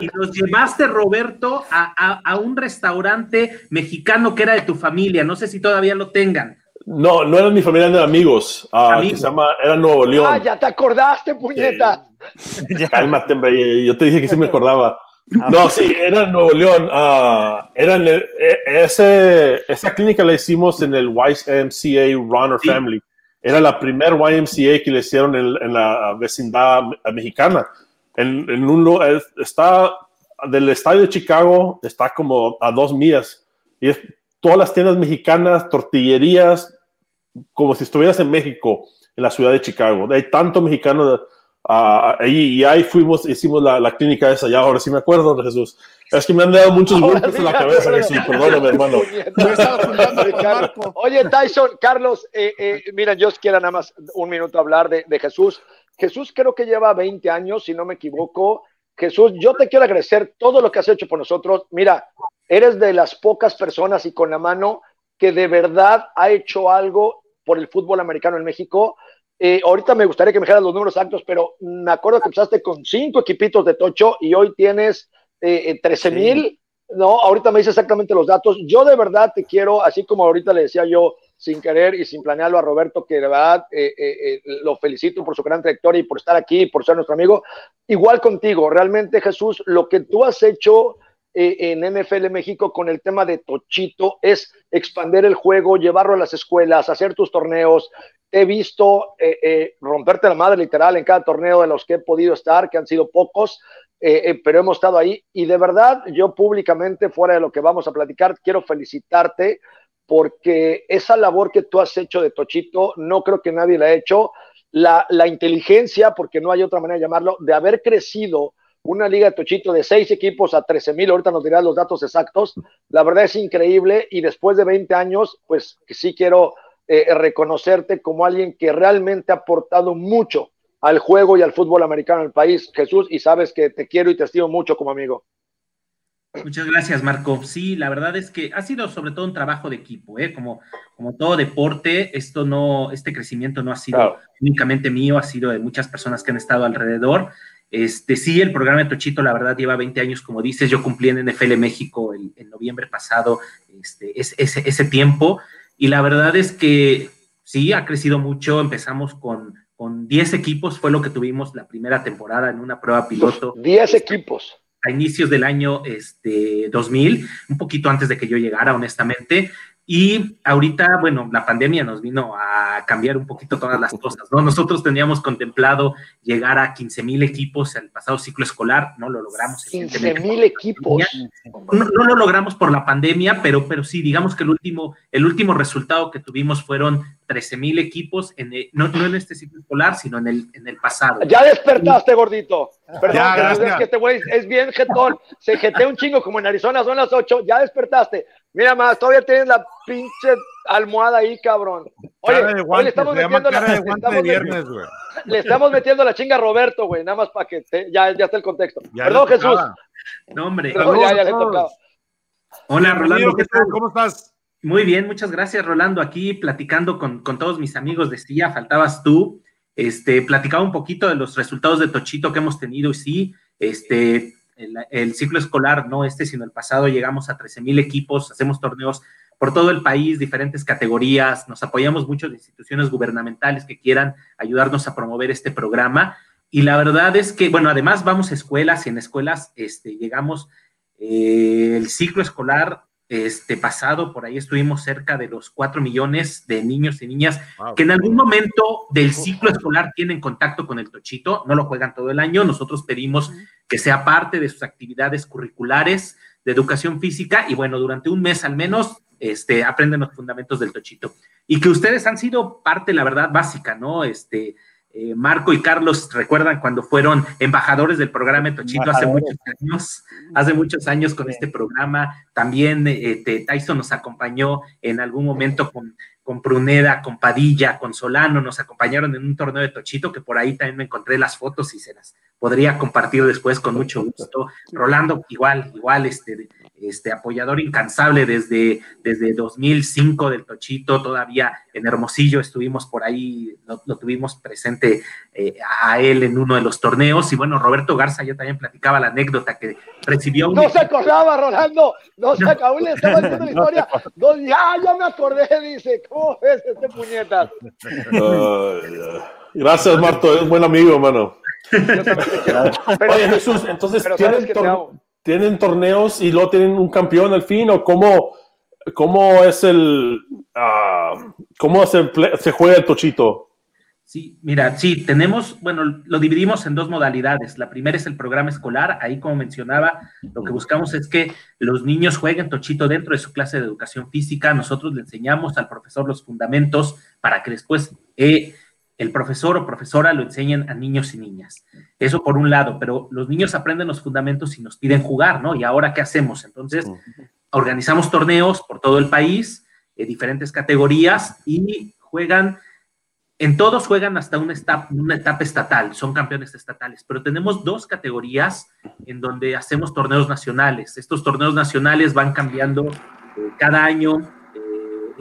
F: Y nos llevaste, Roberto, a, un restaurante mexicano que era de tu familia. No sé si todavía lo tengan.
C: No, no eran mi familia, eran amigos. Uh, se llama, era Nuevo León. Ah,
E: ya te acordaste, puñeta.
C: cálmate, yo te dije que sí me acordaba. No, sí, era Nuevo León. Uh, era e, ese, esa clínica la hicimos en el YMCA Runner Family. Era la primer YMCA que le hicieron en la vecindad mexicana en, en un está del estadio de Chicago, está como a dos millas. Y es todas las tiendas mexicanas, tortillerías, como si estuvieras en México, en la ciudad de Chicago. Hay tanto mexicano uh, ahí, y ahí fuimos, hicimos la, la, clínica esa, ya ahora sí me acuerdo de Jesús. Es que me han dado muchos golpes en la cabeza, Jesús, perdóname, hermano.
E: Oye, Tyson, Carlos, eh, eh, mira, yo quiero nada más un minuto hablar de, de Jesús. Jesús creo que lleva 20 años, si no me equivoco. Jesús, yo te quiero agradecer todo lo que has hecho por nosotros. Mira, eres de las pocas personas y con la mano que de verdad ha hecho algo por el fútbol americano en México. Eh, ahorita me gustaría que me dijeras los números exactos, pero me acuerdo que empezaste con cinco equipitos de Tocho y hoy tienes eh, 13 eh, mil. No, ahorita me dice exactamente los datos. Yo de verdad te quiero, así como ahorita le decía yo, sin querer y sin planearlo a Roberto, que de verdad eh, eh, eh, lo felicito por su gran trayectoria y por estar aquí, por ser nuestro amigo. Igual contigo, realmente Jesús, lo que tú has hecho en NFL México con el tema de Tochito es expandir el juego, llevarlo a las escuelas, hacer tus torneos. He visto romperte la madre literal en cada torneo de los que he podido estar, que han sido pocos, pero hemos estado ahí. Y de verdad, yo públicamente, fuera de lo que vamos a platicar, quiero felicitarte porque esa labor que tú has hecho de Tochito, no creo que nadie la ha hecho. La, inteligencia, porque no hay otra manera de llamarlo, de haber crecido una liga de Tochito de seis equipos a 13 mil, ahorita nos dirás los datos exactos, la verdad es increíble y después de 20 años, pues sí quiero eh, reconocerte como alguien que realmente ha aportado mucho al juego y al fútbol americano en el país, Jesús, y sabes que te quiero y te estimo mucho como amigo.
F: Muchas gracias, Marco. Sí, la verdad es que ha sido sobre todo un trabajo de equipo, ¿eh? como, como todo deporte, esto no, este crecimiento no ha sido únicamente mío, ha sido de muchas personas que han estado alrededor. Este, sí, el programa de Tochito, la verdad, lleva 20 años, como dices, yo cumplí en NFL México el, en noviembre pasado este, ese, ese tiempo, y la verdad es que sí, ha crecido mucho, empezamos con, con 10 equipos, fue lo que tuvimos la primera temporada en una prueba piloto.
E: 10 equipos
F: a inicios del año este, 2000, un poquito antes de que yo llegara, honestamente. Y ahorita, bueno, la pandemia nos vino a cambiar un poquito todas las cosas, ¿no? Nosotros teníamos contemplado llegar a 15 mil equipos el pasado ciclo escolar, no lo logramos.
E: 15 mil equipos.
F: No, no, lo logramos por la pandemia, pero, pero sí, digamos que el último, el último resultado que tuvimos fueron 13 mil equipos, en no, no, en este ciclo escolar, sino en el, en el pasado.
E: Ya despertaste, gordito. Perdón, ya, es que este güey es bien jetón. Se jetea un chingo como en Arizona, son las 8. Ya despertaste. Mira más, todavía tienes la pinche almohada ahí, cabrón. Oye, le estamos metiendo la, estamos, viernes, le estamos metiendo la chinga a Roberto, güey, nada más para que ya, ya está el contexto. Perdón, Jesús.
F: No, hombre.
E: ya, ya le tocaba.
F: Hola, Rolando,
G: ¿qué tal? ¿Cómo estás?
F: Muy bien, muchas gracias, Rolando. Aquí platicando con, con todos mis amigos de SIA, faltabas tú. Este, platicaba un poquito de los resultados de Tochito que hemos tenido y sí, este, el, ciclo escolar, no este, sino el pasado, llegamos a 13 mil equipos, hacemos torneos por todo el país, diferentes categorías, nos apoyamos mucho de instituciones gubernamentales que quieran ayudarnos a promover este programa. Y la verdad es que, bueno, además vamos a escuelas y en escuelas este, llegamos, eh, el ciclo escolar este pasado, por ahí estuvimos cerca de los 4 millones de niños y niñas que en algún momento del ciclo escolar tienen contacto con el tochito, no lo juegan todo el año, nosotros pedimos que sea parte de sus actividades curriculares de educación física y bueno, durante un mes al menos este, aprenden los fundamentos del tochito. Y que ustedes han sido parte, la verdad, básica, ¿no? Este, eh, Marco y Carlos recuerdan cuando fueron embajadores del programa Tochito hace muchos años, hace muchos años con este programa. También eh, Tyson nos acompañó en algún momento con, con Pruneda, con Padilla, con Solano, nos acompañaron en un torneo de Tochito que por ahí también me encontré las fotos y se las podría compartir después con mucho gusto. Rolando, igual, igual, este, este, apoyador incansable desde, desde 2005 del Tochito, todavía en Hermosillo estuvimos por ahí, lo, tuvimos presente eh, a él en uno de los torneos. Y bueno, Roberto Garza ya también platicaba la anécdota que recibió
E: un. No se acordaba, Rolando, no se acabó, le estaba haciendo la historia. ya, ya me acordé, dice, ¿cómo es este puñetas?
C: gracias, Marto, es buen amigo, hermano. Oye, Jesús, entonces tienen, tienen, torneos y luego tienen un campeón al fin, o cómo, cómo es el uh, cómo se, se juega el tochito.
F: Sí, mira, sí, tenemos, bueno, lo dividimos en dos modalidades. La primera es el programa escolar. Ahí, como mencionaba, lo que buscamos es que los niños jueguen tochito dentro de su clase de educación física. Nosotros le enseñamos al profesor los fundamentos para que después eh, el profesor o profesora lo enseñen a niños y niñas. Eso por un lado, pero los niños aprenden los fundamentos y nos piden jugar, ¿no? ¿Y ahora qué hacemos? Entonces, organizamos torneos por todo el país, en diferentes categorías y juegan, en todos juegan hasta una etapa, una etapa estatal, son campeones estatales, pero tenemos dos categorías en donde hacemos torneos nacionales. Estos torneos nacionales van cambiando eh, cada año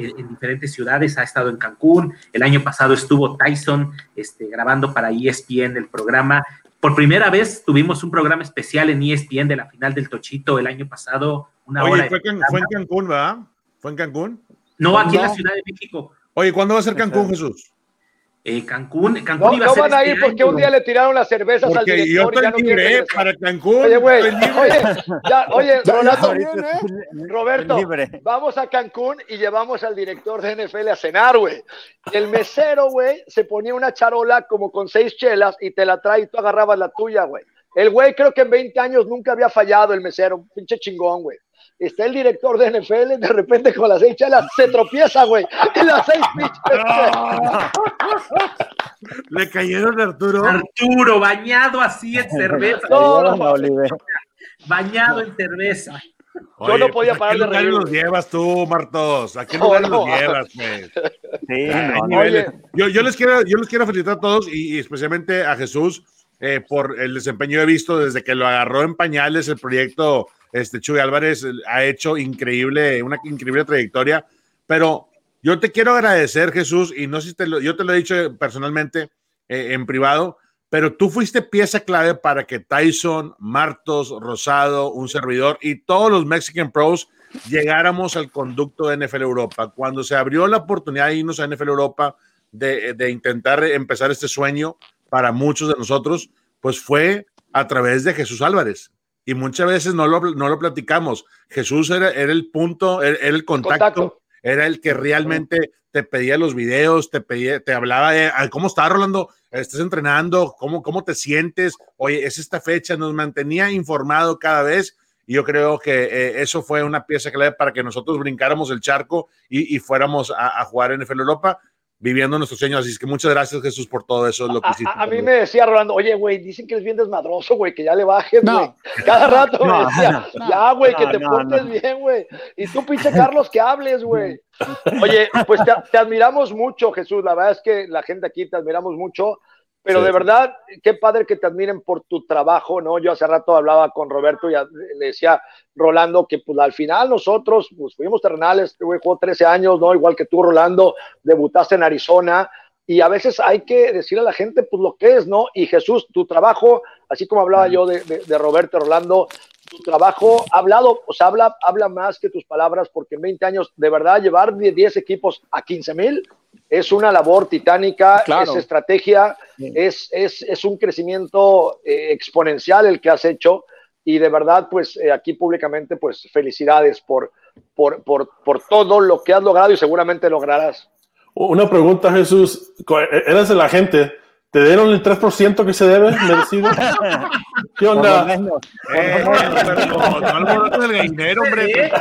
F: en, diferentes ciudades, ha estado en Cancún, el año pasado estuvo Tyson este, grabando para ESPN el programa. Por primera vez tuvimos un programa especial en ESPN de la final del Tochito el año pasado. Una
G: Oye, fue, fue, en Cancún, ¿verdad? ¿Fue en Cancún?
F: No, aquí en la Ciudad de México.
G: Oye, ¿cuándo va a ser Cancún, Jesús?
F: Eh, Cancún, Cancún
E: no,
F: iba a
E: ser van a ir este porque un día le tiraron las cervezas
G: porque
E: al director
G: yo y ya no quiere para Cancún.
E: Oye, güey, oye, ya, oye, Rolando, ¿eh? Roberto, vamos a Cancún y llevamos al director de NFL a cenar, güey. El mesero, güey, se ponía una charola como con seis chelas y te la trae y tú agarrabas la tuya, güey. El güey creo que en 20 años nunca había fallado el mesero, pinche chingón, güey. Está el director de NFL, de repente con las seis chelas se tropieza, güey, en las seis pitches.
G: Le cayeron a Arturo.
F: Arturo, bañado así en cerveza.
E: No, no, no.
F: Bañado en cerveza.
E: Yo no podía
G: pues,
E: parar de
G: ¿A qué lugar
E: reír,
G: los llevas tú, Martos? ¿A qué
E: No,
G: lugar
E: no,
G: los llevas, pues?
D: Sí, no.
G: Yo, yo, les quiero, yo les quiero felicitar a todos y, y especialmente a Jesús eh, por el desempeño que he visto desde que lo agarró en pañales el proyecto. Este Chuy Álvarez eh, ha hecho increíble, una increíble trayectoria. Pero yo te quiero agradecer, Jesús, y no sé si te lo, yo te lo he dicho personalmente eh, en privado, pero tú fuiste pieza clave para que Tyson, Martos, Rosado, un servidor y todos los Mexican Pros llegáramos al conducto de NFL Europa. Cuando se abrió la oportunidad de irnos a NFL Europa, de, de intentar empezar este sueño para muchos de nosotros, pues fue a través de Jesús Álvarez. Y muchas veces no lo, no lo platicamos. Jesús era, era el punto, era, era el contacto,
E: Contacto.
G: era el que realmente te pedía los videos, te pedía, te hablaba de "Ay, cómo está Rolando, estás entrenando, cómo, cómo te sientes, oye, es esta fecha, nos mantenía informado cada vez. Y yo creo que eh, eso fue una pieza clave para que nosotros brincáramos el charco y, y fuéramos a, a jugar en NFL Europa viviendo nuestros sueños. Así es que muchas gracias, Jesús, por todo eso. Lo que
E: A,
G: hiciste
E: a- a mí me decía Rolando, oye, güey, dicen que eres bien desmadroso, güey, que ya le bajes,
B: No.
E: güey. Cada rato
D: No,
E: me decía,
B: no,
E: ya, güey, que te
D: no,
E: portes
D: no.
E: bien, güey. Y tú, pinche Carlos, que hables, güey. Oye, pues te, te admiramos mucho, Jesús. La verdad es que la gente aquí te admiramos mucho. Pero
C: Sí,
E: de verdad, qué padre que te admiren por tu trabajo, ¿no? Yo hace rato hablaba con Roberto y le decía Rolando que pues al final nosotros pues fuimos terrenales, este güey jugó 13 años, ¿no? Igual que tú, Rolando, debutaste en Arizona y a veces hay que decir a la gente pues lo que es, ¿no? Y Jesús, tu trabajo, así como hablaba yo de, de, de Roberto Rolando, tu trabajo ha hablado, o sea, habla, habla más que tus palabras, porque en 20 años, de verdad, llevar de 10 equipos a 15 mil es una labor titánica,
B: Claro.
E: es estrategia, es, es, es un crecimiento eh, exponencial el que has hecho y de verdad, pues eh, aquí públicamente, pues felicidades por, por, por, por todo lo que has logrado y seguramente lograrás.
C: Una pregunta, Jesús. Co- Eres el agente. ¿Te dieron el 3% que se debe merecido? ¿Qué onda?
G: Eh, no, el gallinero, hombre.
F: ¿Eh?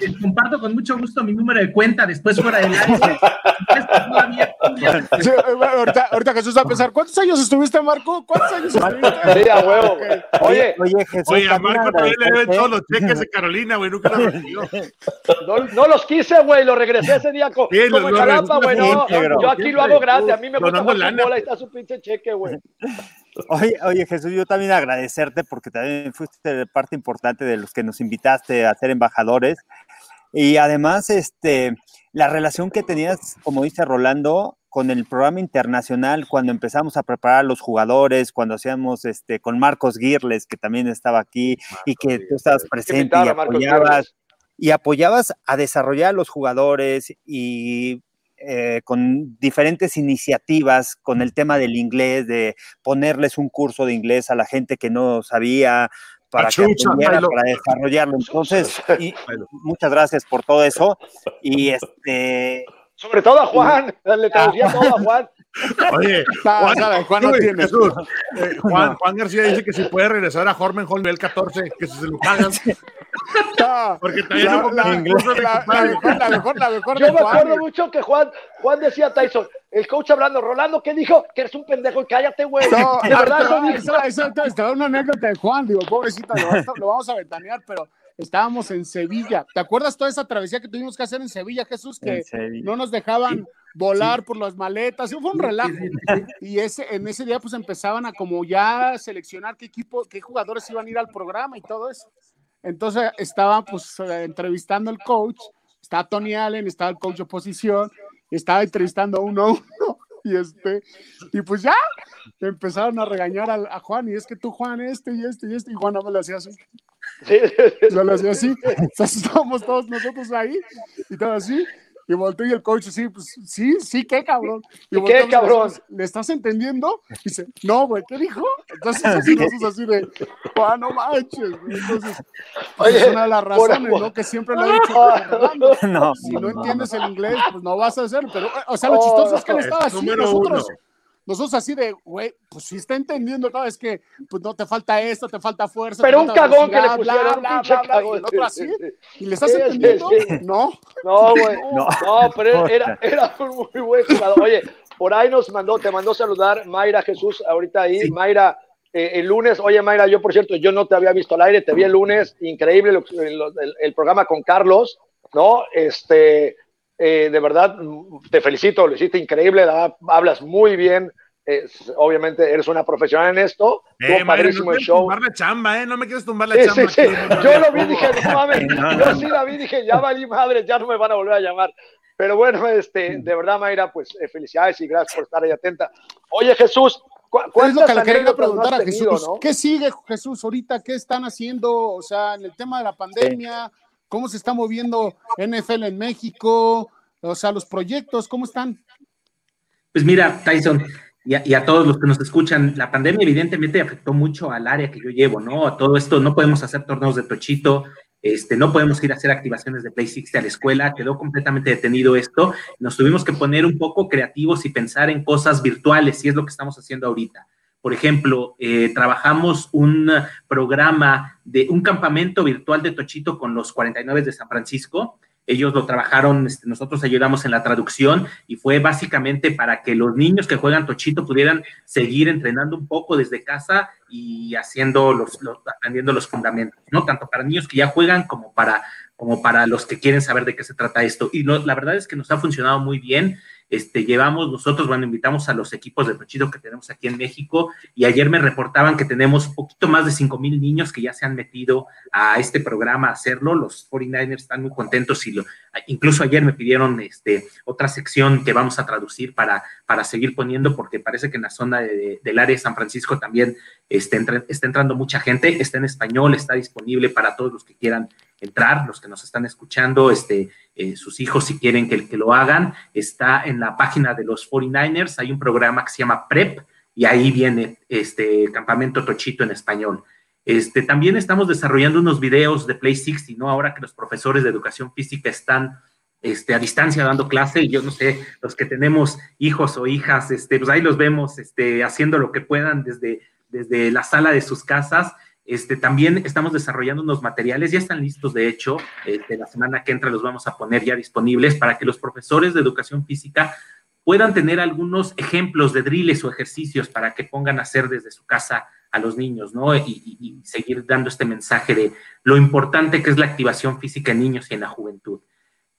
F: Les comparto con mucho gusto mi número de cuenta después fuera del aire.
B: Sí, eh, ahorita, ahorita Jesús va a pensar, ¿cuántos años estuviste, Marco? ¿Cuántos años estuviste?
E: Sí, a huevo. güey. Oye,
D: oye, Jesús,
G: Oye, a Marco también le deben
D: agradecerte.
G: todos los cheques de Carolina, güey. Nunca lo recibió.
E: no, no los quise, güey, los regresé ese día co-
G: Sí,
E: como
G: lo-
E: en
G: lo
E: Jalapa, güey, no, yo aquí lo hago grande, a mí me gusta
G: lana.
E: fútbol, ahí está su pinche cheque, güey.
D: Oye, oye, Jesús, yo también agradecerte porque también fuiste parte importante de los que nos invitaste a ser embajadores. Y además, este, la relación que tenías, como dice Rolando, con el programa internacional, cuando empezamos a preparar a los jugadores, cuando hacíamos este, con Marcos Girles, que también estaba aquí, y que tú estabas presente y
E: Marcos
D: apoyabas, y apoyabas a desarrollar a los jugadores y eh, con diferentes iniciativas, con el tema del inglés, de ponerles un curso de inglés a la gente que no sabía para que aprendiera, para desarrollarlo. Entonces, y- muchas gracias por todo eso. Y este,
E: Sobre todo a Juan, le traducía todo a Juan.
G: Oye,
B: Ah,
G: Juan,
B: Juan no tiene.
G: Jesús, eh, Juan, Juan García dice que si puede regresar a Hormenholm nivel 14, que si se lo pagan,
B: No,
G: porque también
B: la,
G: no
B: la-
G: de
B: la- la mejor, la mejor, la mejor
E: Yo
B: de
E: me
B: Juan.
E: acuerdo mucho que Juan, Juan decía a Tyson, el coach hablando, Rolando, ¿qué dijo? Que eres un pendejo y cállate, güey.
B: No,
E: de verdad, eso
B: ah,
E: dijo.
B: esa, esa, esa- esta es una anécdota de Juan, digo, pobrecito, lo, lo vamos a ventanear, pero estábamos en Sevilla. ¿Te acuerdas toda esa travesía que tuvimos que hacer en Sevilla, Jesús? Que
D: Sevilla.
B: no nos dejaban volar por las maletas, fue un relajo. Y ese, en ese día pues empezaban a como ya seleccionar qué equipo, qué jugadores iban a ir al programa y todo eso. Entonces estaba pues eh, entrevistando el coach, estaba Tony Allen, estaba el coach de oposición, estaba entrevistando uno a uno y este, y pues ya empezaron a regañar a, a Juan y es que tú Juan este y este y este y Juan no me lo hacía así,
E: Sí, sí, sí.
B: yo lo hacía así, entonces estábamos todos nosotros ahí y todo así. Y volteó y el coach así, pues sí, sí, qué cabrón. Y
E: ¿Y qué, cabrón?
B: ¿Le estás entendiendo? Y dice, no, güey, ¿qué dijo? Entonces así nosotros así de, Juan, no manches. güey". Entonces, pues,
E: Oye,
B: es una de las razones. ¿no? Que siempre lo he dicho.
D: No,
B: Si no entiendes el inglés, pues no vas a hacer. Pero, o sea, lo
E: Oh,
B: chistoso es que él estaba
G: es
B: así.
G: número
B: Nosotros,
G: uno.
B: Nosotros así de, güey, pues si está entendiendo, ¿no? Es que pues no te falta esto, te falta fuerza.
E: Pero un cagón que le pusieron,
B: bla, bla, y el otro así, y le estás entendiendo, no.
E: No, güey.
D: No.
E: No, pero era, era un muy buen jugador. Oye, por ahí nos mandó, te mandó saludar Mayra Jesús, ahorita ahí. Mayra, eh, el lunes, oye Mayra, yo por cierto, yo no te había visto al aire, te vi el lunes, increíble lo- lo- el, el programa con Carlos, ¿no? Este, eh, de verdad, te felicito, lo hiciste increíble, la- hablas muy bien. eh, obviamente eres una profesional en esto.
G: Eh, Mayra, no
E: el
G: quieres
E: show.
G: tumbar la chamba, ¿eh? No me quieres tumbar la
E: Sí,
G: chamba.
E: sí, sí.
G: aquí.
E: Yo lo vi, dije, no mames,
D: No, no,
E: yo sí la vi, dije, ya valí madre, ya no me van a volver a llamar. Pero bueno, este, de verdad, Mayra, pues eh, felicidades y gracias por estar ahí atenta. Oye, Jesús, ¿cu
B: Es lo
E: ¿cuántas
B: que le quería
E: no
B: preguntar a
E: tenido,
B: Jesús.
E: no?
B: ¿Qué sigue, Jesús, ahorita? ¿Qué están haciendo? O sea, en el tema de la pandemia, ¿cómo se está moviendo NFL en México? O sea, los proyectos, ¿cómo están?
F: Pues mira, Tyson, y a, todos los que nos escuchan, la pandemia evidentemente afectó mucho al área que yo llevo, ¿no? A todo esto, no podemos hacer torneos de tochito, este, no podemos ir a hacer activaciones de Play 60 a la escuela, quedó completamente detenido esto. Nos tuvimos que poner un poco creativos y pensar en cosas virtuales, y es lo que estamos haciendo ahorita. Por ejemplo, eh, trabajamos un programa de un campamento virtual de Tochito con los 49 de San Francisco. Ellos lo trabajaron, este, nosotros ayudamos en la traducción y fue básicamente para que los niños que juegan Tochito pudieran seguir entrenando un poco desde casa y haciendo los, aprendiendo los fundamentos, ¿no? Tanto para niños que ya juegan como para, como para los que quieren saber de qué se trata esto. Y lo- la verdad es que nos ha funcionado muy bien. Este, llevamos nosotros, bueno, invitamos a los equipos de Tochito que tenemos aquí en México y ayer me reportaban que tenemos poquito más de 5 mil niños que ya se han metido a este programa a hacerlo. Los 49ers están muy contentos y lo, incluso ayer me pidieron este, otra sección que vamos a traducir para, seguir poniendo porque parece que en la zona de- del área de San Francisco también este, está entrando mucha gente, está en español, está disponible para todos los que quieran entrar, los que nos están escuchando, este, eh, sus hijos si quieren que, que lo hagan, está en la página de los 49ers, hay un programa que se llama PrEP y ahí viene este Campamento Tochito en español. Este, también estamos desarrollando unos videos de Play 60, ¿no? Ahora que los profesores de educación física están este, a distancia dando clase, y yo no sé, los que tenemos hijos o hijas, este, pues ahí los vemos este, haciendo lo que puedan desde, desde la sala de sus casas. Este, también estamos desarrollando unos materiales, ya están listos, de hecho, este, la semana que entra los vamos a poner ya disponibles para que los profesores de educación física puedan tener algunos ejemplos de drills o ejercicios para que pongan a hacer desde su casa a los niños, ¿no? Y, seguir dando este mensaje de lo importante que es la activación física en niños y en la juventud.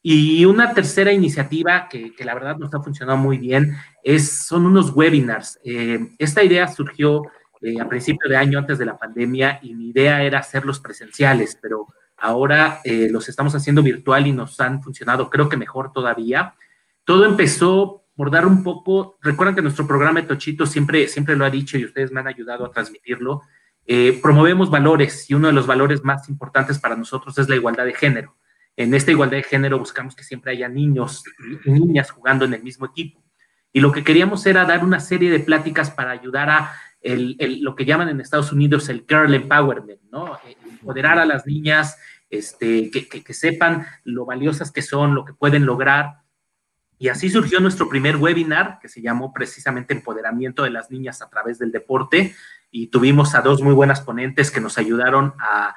F: Y una tercera iniciativa que, que la verdad nos ha funcionado muy bien es, son unos webinars. Eh, esta idea surgió eh, a principio de año antes de la pandemia y mi idea era hacerlos presenciales, pero ahora eh, los estamos haciendo virtual y nos han funcionado creo que mejor todavía. Todo empezó por dar un poco, recuerdan que nuestro programa de Tochito siempre, siempre lo ha dicho y ustedes me han ayudado a transmitirlo, eh, promovemos valores y uno de los valores más importantes para nosotros es la igualdad de género. En esta igualdad de género buscamos que siempre haya niños y niñas jugando en el mismo equipo. Y lo que queríamos era dar una serie de pláticas para ayudar a el, lo que llaman en Estados Unidos el girl empowerment, ¿no? Eh, Empoderar a las niñas, este, que, sepan lo valiosas que son, lo que pueden lograr. Y así surgió nuestro primer webinar, que se llamó precisamente Empoderamiento de las Niñas a través del deporte. Y tuvimos a dos muy buenas ponentes que nos ayudaron a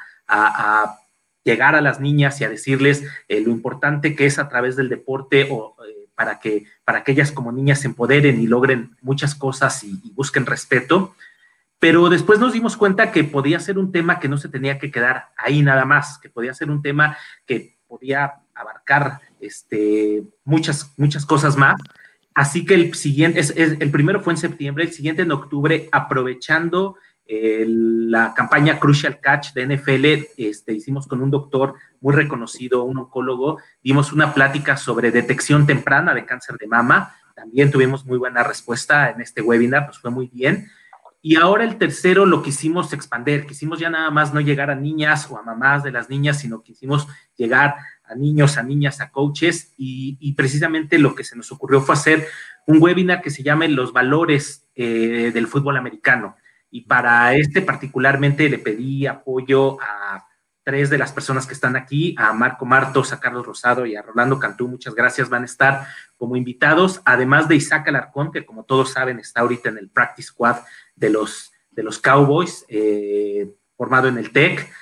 F: llegar a las niñas y a decirles eh, lo importante que es a través del deporte o, eh, para, que, para que ellas como niñas se empoderen y logren muchas cosas y, busquen respeto. Pero después nos dimos cuenta que podía ser un tema que no se tenía que quedar ahí nada más, que podía ser un tema que podía abarcar este, muchas, muchas cosas más. Así que el siguiente, es- el primero fue en septiembre, el siguiente en octubre, aprovechando la campaña Crucial Catch de NFL, este, hicimos con un doctor muy reconocido, un oncólogo, dimos una plática sobre detección temprana de cáncer de mama. También tuvimos muy buena respuesta en este webinar, nos fue muy bien. Y ahora el tercero lo quisimos expandir, quisimos ya nada más no llegar a niñas o a mamás de las niñas, sino quisimos llegar a niños, a niñas, a coaches y, y precisamente lo que se nos ocurrió fue hacer un webinar que se llame Los valores eh, del fútbol americano. Y para este particularmente le pedí apoyo a tres de las personas que están aquí, a Marco Martos, a Carlos Rosado y a Rolando Cantú, muchas gracias, van a estar como invitados, además de Isaac Alarcón, que como todos saben está ahorita en el Practice Squad de los, de los Cowboys, eh, formado en el TEC,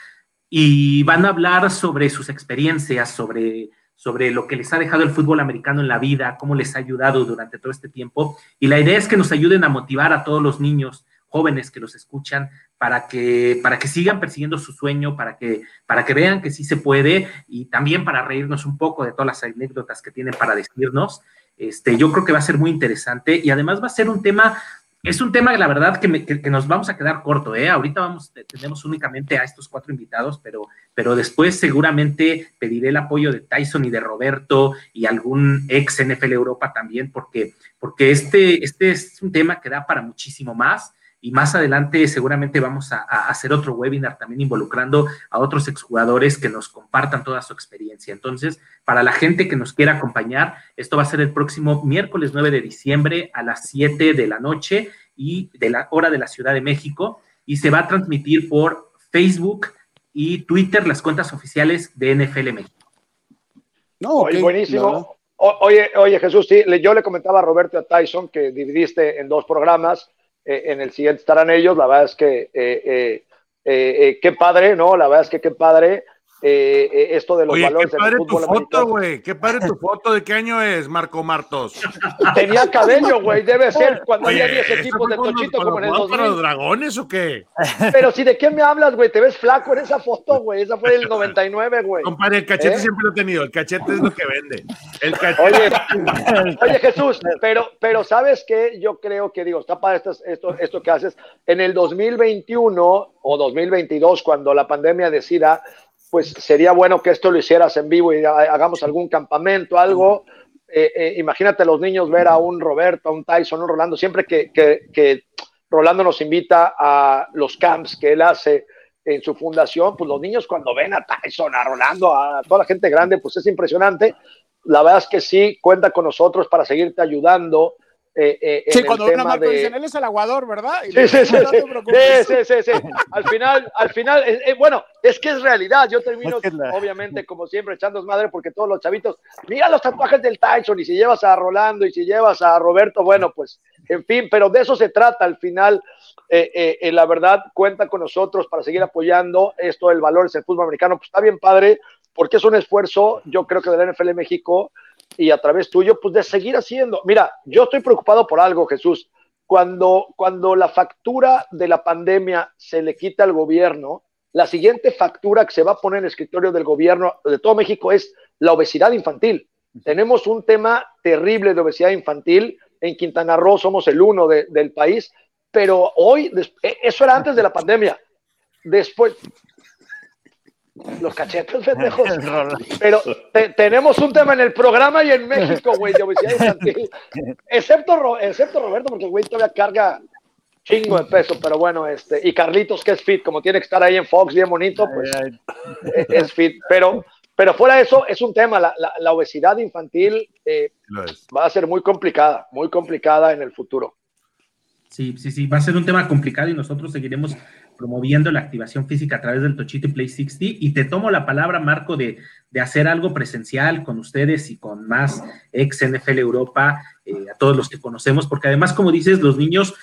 F: y van a hablar sobre sus experiencias, sobre, sobre lo que les ha dejado el fútbol americano en la vida, cómo les ha ayudado durante todo este tiempo, y la idea es que nos ayuden a motivar a todos los niños jóvenes que los escuchan para que, para que sigan persiguiendo su sueño, para que, para que vean que sí se puede y también para reírnos un poco de todas las anécdotas que tienen para decirnos. Este, yo creo que va a ser muy interesante y además va a ser un tema, es un tema, la verdad, que, que, nos vamos a quedar corto, ¿eh? Ahorita vamos, tenemos únicamente a estos cuatro invitados, pero, pero después seguramente pediré el apoyo de Tyson y de Roberto y algún ex NFL Europa también, porque, porque este, este es un tema que da para muchísimo más y más adelante seguramente vamos a, hacer otro webinar también involucrando a otros exjugadores que nos compartan toda su experiencia. Entonces, para la gente que nos quiera acompañar, esto va a ser el próximo miércoles 9 de diciembre a las 7 de la noche y de la hora de la Ciudad de México y se va a transmitir por Facebook y Twitter las cuentas oficiales de NFL México.
E: No, buenísimo. oye, oye, Jesús, sí, yo le comentaba a Roberto a Tyson que dividiste en dos programas eh, en el siguiente estarán ellos. La verdad es que eh, eh, qué padre, ¿no? La verdad es que qué padre eh, eh, esto de los
G: Oye,
E: valores
G: qué padre tu foto, güey. Qué padre tu foto. ¿De qué año es, Marco Martos?
E: Tenía cabello, güey. Debe ser cuando había 10 equipos de Tochito como en el 2000.
G: para los dragones o qué?
E: Pero si de qué me hablas, güey. Te ves flaco en esa foto, güey. Esa fue del 99, güey.
G: Compadre, el cachete ¿Eh? siempre lo he tenido. El cachete es lo que vende. El cachete.
E: Oye, oye Jesús, pero, pero ¿sabes qué? Yo creo que, digo, está para esto, esto, esto que haces. En el 2021 o 2022, cuando la pandemia decida pues sería bueno que esto lo hicieras en vivo y hagamos algún campamento, algo. Eh, eh, imagínate los niños ver a un Roberto, a un Tyson, un Rolando, siempre que, que, Rolando nos invita a los camps que él hace en su fundación, pues los niños cuando ven a Tyson, a Rolando, a toda la gente grande, pues es impresionante. La verdad es que sí, cuenta con nosotros para seguirte ayudando eh, eh,
B: sí, cuando ven a Marco dicen, él es el aguador, ¿verdad?
E: Sí, sí, sí, sí, sí, sí, Al final, al final, eh, bueno, es que es realidad. Yo termino, obviamente, como siempre, echando madre porque todos los chavitos, mira los tatuajes del Tyson y si llevas a Rolando y si llevas a Roberto, bueno, pues, en fin, pero de eso se trata al final. la verdad, cuenta con nosotros para seguir apoyando esto, el valor es el fútbol americano. Pues está bien padre, porque es un esfuerzo, yo creo que del NFL México y a través tuyo, pues de seguir haciendo. Mira, yo estoy preocupado por algo, Jesús. Cuando, cuando la factura de la pandemia se le quita al gobierno, la siguiente factura que se va a poner en el escritorio del gobierno de todo México es la obesidad infantil. Tenemos un tema terrible de obesidad infantil. En Quintana Roo somos el uno del país, pero hoy, e, eso era antes de la pandemia. Después, los cachetes, pendejos. Pero tenemos un tema en el programa y en México, güey, de obesidad infantil. Excepto, excepto Roberto, porque el güey todavía carga chingo de peso, pero bueno, este, y Carlitos, que es fit, como tiene que estar ahí en Fox bien bonito, pues e, es fit. Pero, pero fuera de eso, es un tema, la, la, obesidad infantil eh, va a ser muy complicada, muy complicada en el futuro.
F: Sí, sí, sí, va a ser un tema complicado y nosotros seguiremos promoviendo la activación física a través del Tochito y Play 60. Y te tomo la palabra, Marco, de, de hacer algo presencial con ustedes y con más ex NFL Europa, eh, a todos los que conocemos, porque además, como dices, los niños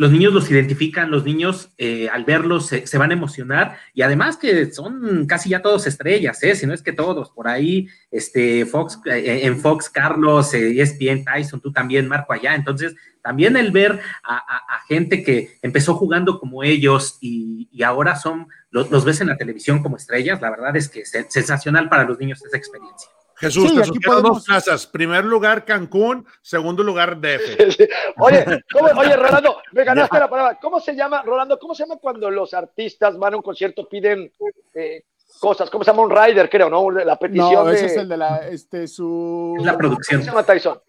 F: los niños los identifican, los niños eh, al verlos se, van a emocionar y además que son casi ya todos estrellas, ¿eh? si no es que todos, por ahí, este, Fox, eh, en Fox, Carlos, ESPN, Tyson, tú también, Marco, allá, entonces también el ver a, gente que empezó jugando como ellos y, ahora son, los, los, ves en la televisión como estrellas, la verdad es que es sensacional para los niños esa experiencia.
G: Jesús, te sugiero dos plazas. Primer lugar, Cancún. Segundo lugar, DF.
E: Oye, oye, Rolando, me ganaste la palabra. ¿Cómo se llama, Rolando, cómo se llama cuando los artistas van a un concierto, piden eh, cosas? ¿Cómo se llama? Un rider, creo, ¿no? La petición
B: no, ese es el de la, este, su...
F: la producción.
E: ¿Cómo se llama Tyson?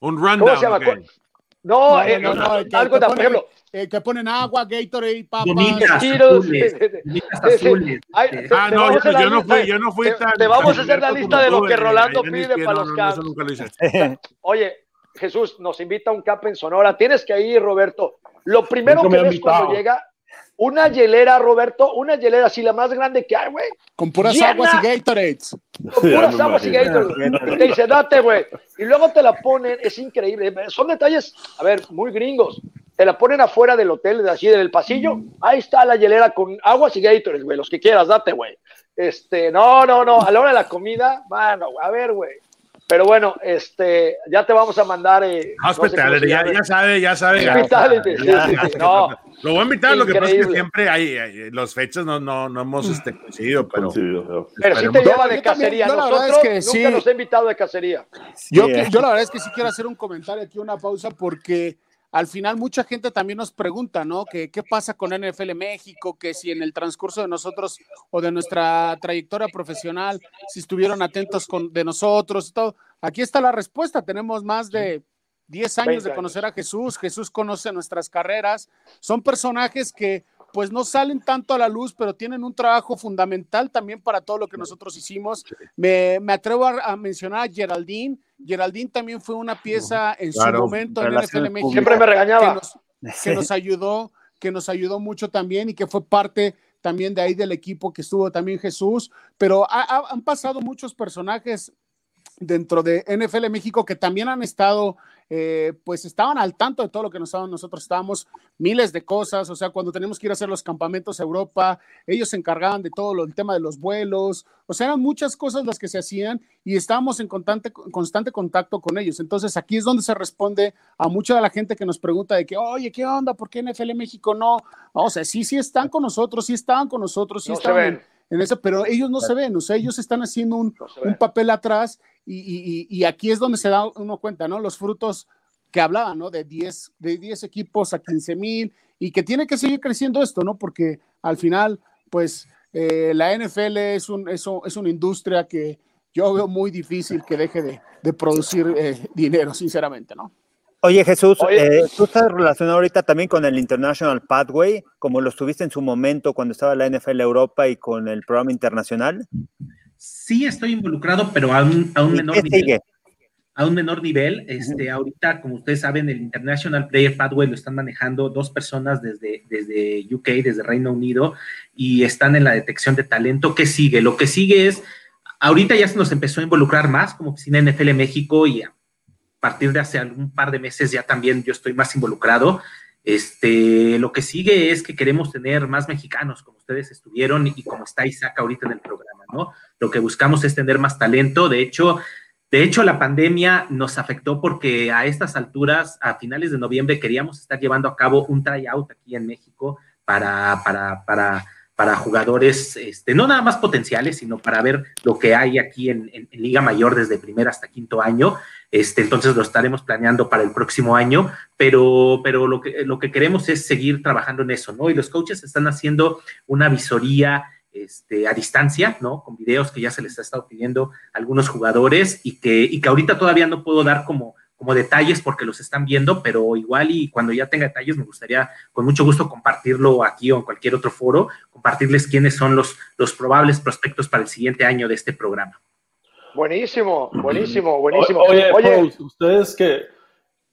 G: Un rundown. ¿Cómo se llama?
E: No, no, eh, no, no, algo de, por ejemplo,
B: eh, que ponen agua, Gatorade, papas,
F: azules, azules.
G: ah, no, yo, yo, no fui, yo no fui
E: tan. Te vamos a hacer la lista de lo que Rolando pide para los camps. Oye, Jesús, nos invita a un cap en Sonora. Tienes que ir, Roberto. Lo primero que ves cuando llega una hielera, Roberto, una hielera así la más grande que hay, güey.
B: Con puras
E: Llena.
B: aguas y Gatorades.
E: Con puras
C: me
E: aguas y
C: imagino.
E: Gatorade. Te dice, date, güey. Y luego te la ponen, es increíble. Son detalles, a ver, muy gringos. Te la ponen afuera del hotel, así del pasillo. Ahí está la hielera con aguas y Gatorades, güey. Los que quieras, date, güey. Este, no, no, no. A la hora de la comida, mano, a ver, güey. Pero bueno, este, ya te vamos a mandar. Eh, no sé
G: ya, ya sabe, ya sabe. ya.
E: Hospitality, sí,
G: Ya,
E: sí,
G: ya,
E: sí.
G: ya.
E: No,
G: Lo voy a invitar, lo que pasa es que
E: Increíble.
G: siempre hay, hay- los fechas no, no, no hemos este, coincidido, pero
C: Coincidido, pero-
E: pero sí te lleva de
B: también,
E: cacería.
B: yo la verdad
E: Nosotros
B: es que
E: nunca
B: sí.
E: nos ha invitado de cacería.
B: Yo, yo la verdad es que sí quiero hacer un comentario aquí, una pausa, porque al final mucha gente también nos pregunta, ¿no? Que qué pasa con NFL México, que si en el transcurso de nosotros o de nuestra trayectoria profesional, si estuvieron atentos con, de nosotros y todo. Aquí está la respuesta, tenemos más de 10 años
E: 20
B: de conocer a Jesús, Jesús conoce nuestras carreras, son personajes que pues no salen tanto a la luz, pero tienen un trabajo fundamental también para todo lo que nosotros hicimos. Me, me atrevo a, a mencionar a Geraldine. Geraldine también fue una pieza en
G: Claro,
B: su momento en NFL México
E: Siempre me
B: que
E: regañaba.
B: nos, que nos ayudó, que nos ayudó mucho también y que fue parte también de ahí del equipo que estuvo también Jesús, pero ha- ha- han pasado muchos personajes dentro de NFL México que también han estado, eh, pues estaban al tanto de todo lo que nos nosotros estábamos, miles de cosas, o sea, cuando teníamos que ir a hacer los campamentos a Europa, ellos se encargaban de todo lo, el tema de los vuelos, o sea, eran muchas cosas las que se hacían y estábamos en constante, constante contacto con ellos. Entonces, aquí es donde se responde a mucha de la gente que nos pregunta de que, oye, ¿qué onda? ¿Por qué NFL México no? O sea, sí, sí están con nosotros, sí estaban con nosotros, sí
E: No
B: estaban. En, eso, pero ellos no se ven, o sea, ellos están haciendo un,
E: No
B: un papel atrás y, y- y- aquí es donde se da uno cuenta, ¿no? Los frutos que hablaban, ¿no? De 10, de 10 equipos a 15 mil y que tiene que seguir creciendo esto, ¿no? Porque al final, pues, eh, la NFL es, un, es, es una industria que yo veo muy difícil que deje de, de producir eh, dinero, sinceramente, ¿no?
D: Oye, Jesús,
E: Oye.
D: eh, tú estás relacionado ahorita también con el International Pathway, como lo estuviste en su momento cuando estaba la NFL Europa y con el programa internacional.
F: Sí estoy involucrado, pero a un, a un
D: ¿Y
F: menor nivel.
D: sigue?
F: a un menor nivel. Este, ahorita, como ustedes saben, el International Player Pathway lo están manejando dos personas desde, desde UK, desde Reino Unido, y están en la detección de talento. ¿Qué sigue? Lo que sigue es, ahorita ya se nos empezó a involucrar más como oficina NFL México y partir de hace algún par de meses ya también yo estoy más involucrado. Este, lo que sigue es que queremos tener más mexicanos, como ustedes estuvieron y como está Isaac ahorita en el programa, ¿no? Lo que buscamos es tener más talento. De hecho, de hecho, la pandemia nos afectó porque a estas alturas, a finales de noviembre, queríamos estar llevando a cabo un tryout aquí en México para, para, para, para jugadores, este, no nada más potenciales, sino para ver lo que hay aquí en, Liga Mayor desde primer hasta quinto año. Este, entonces lo estaremos planeando para el próximo año, pero, pero lo, que, lo que queremos es seguir trabajando en eso, ¿no? Y los coaches están haciendo una visoría este, a distancia, ¿no? Con videos que ya se les ha estado pidiendo a algunos jugadores y que, y que ahorita todavía no puedo dar como, como detalles porque los están viendo, pero igual y cuando ya tenga detalles me gustaría con mucho gusto compartirlo aquí o en cualquier otro foro, compartirles quiénes son los, los probables prospectos para el siguiente año de este programa.
E: Buenísimo, buenísimo, buenísimo.
C: Oye,
E: Oye,
C: Pros, ustedes que,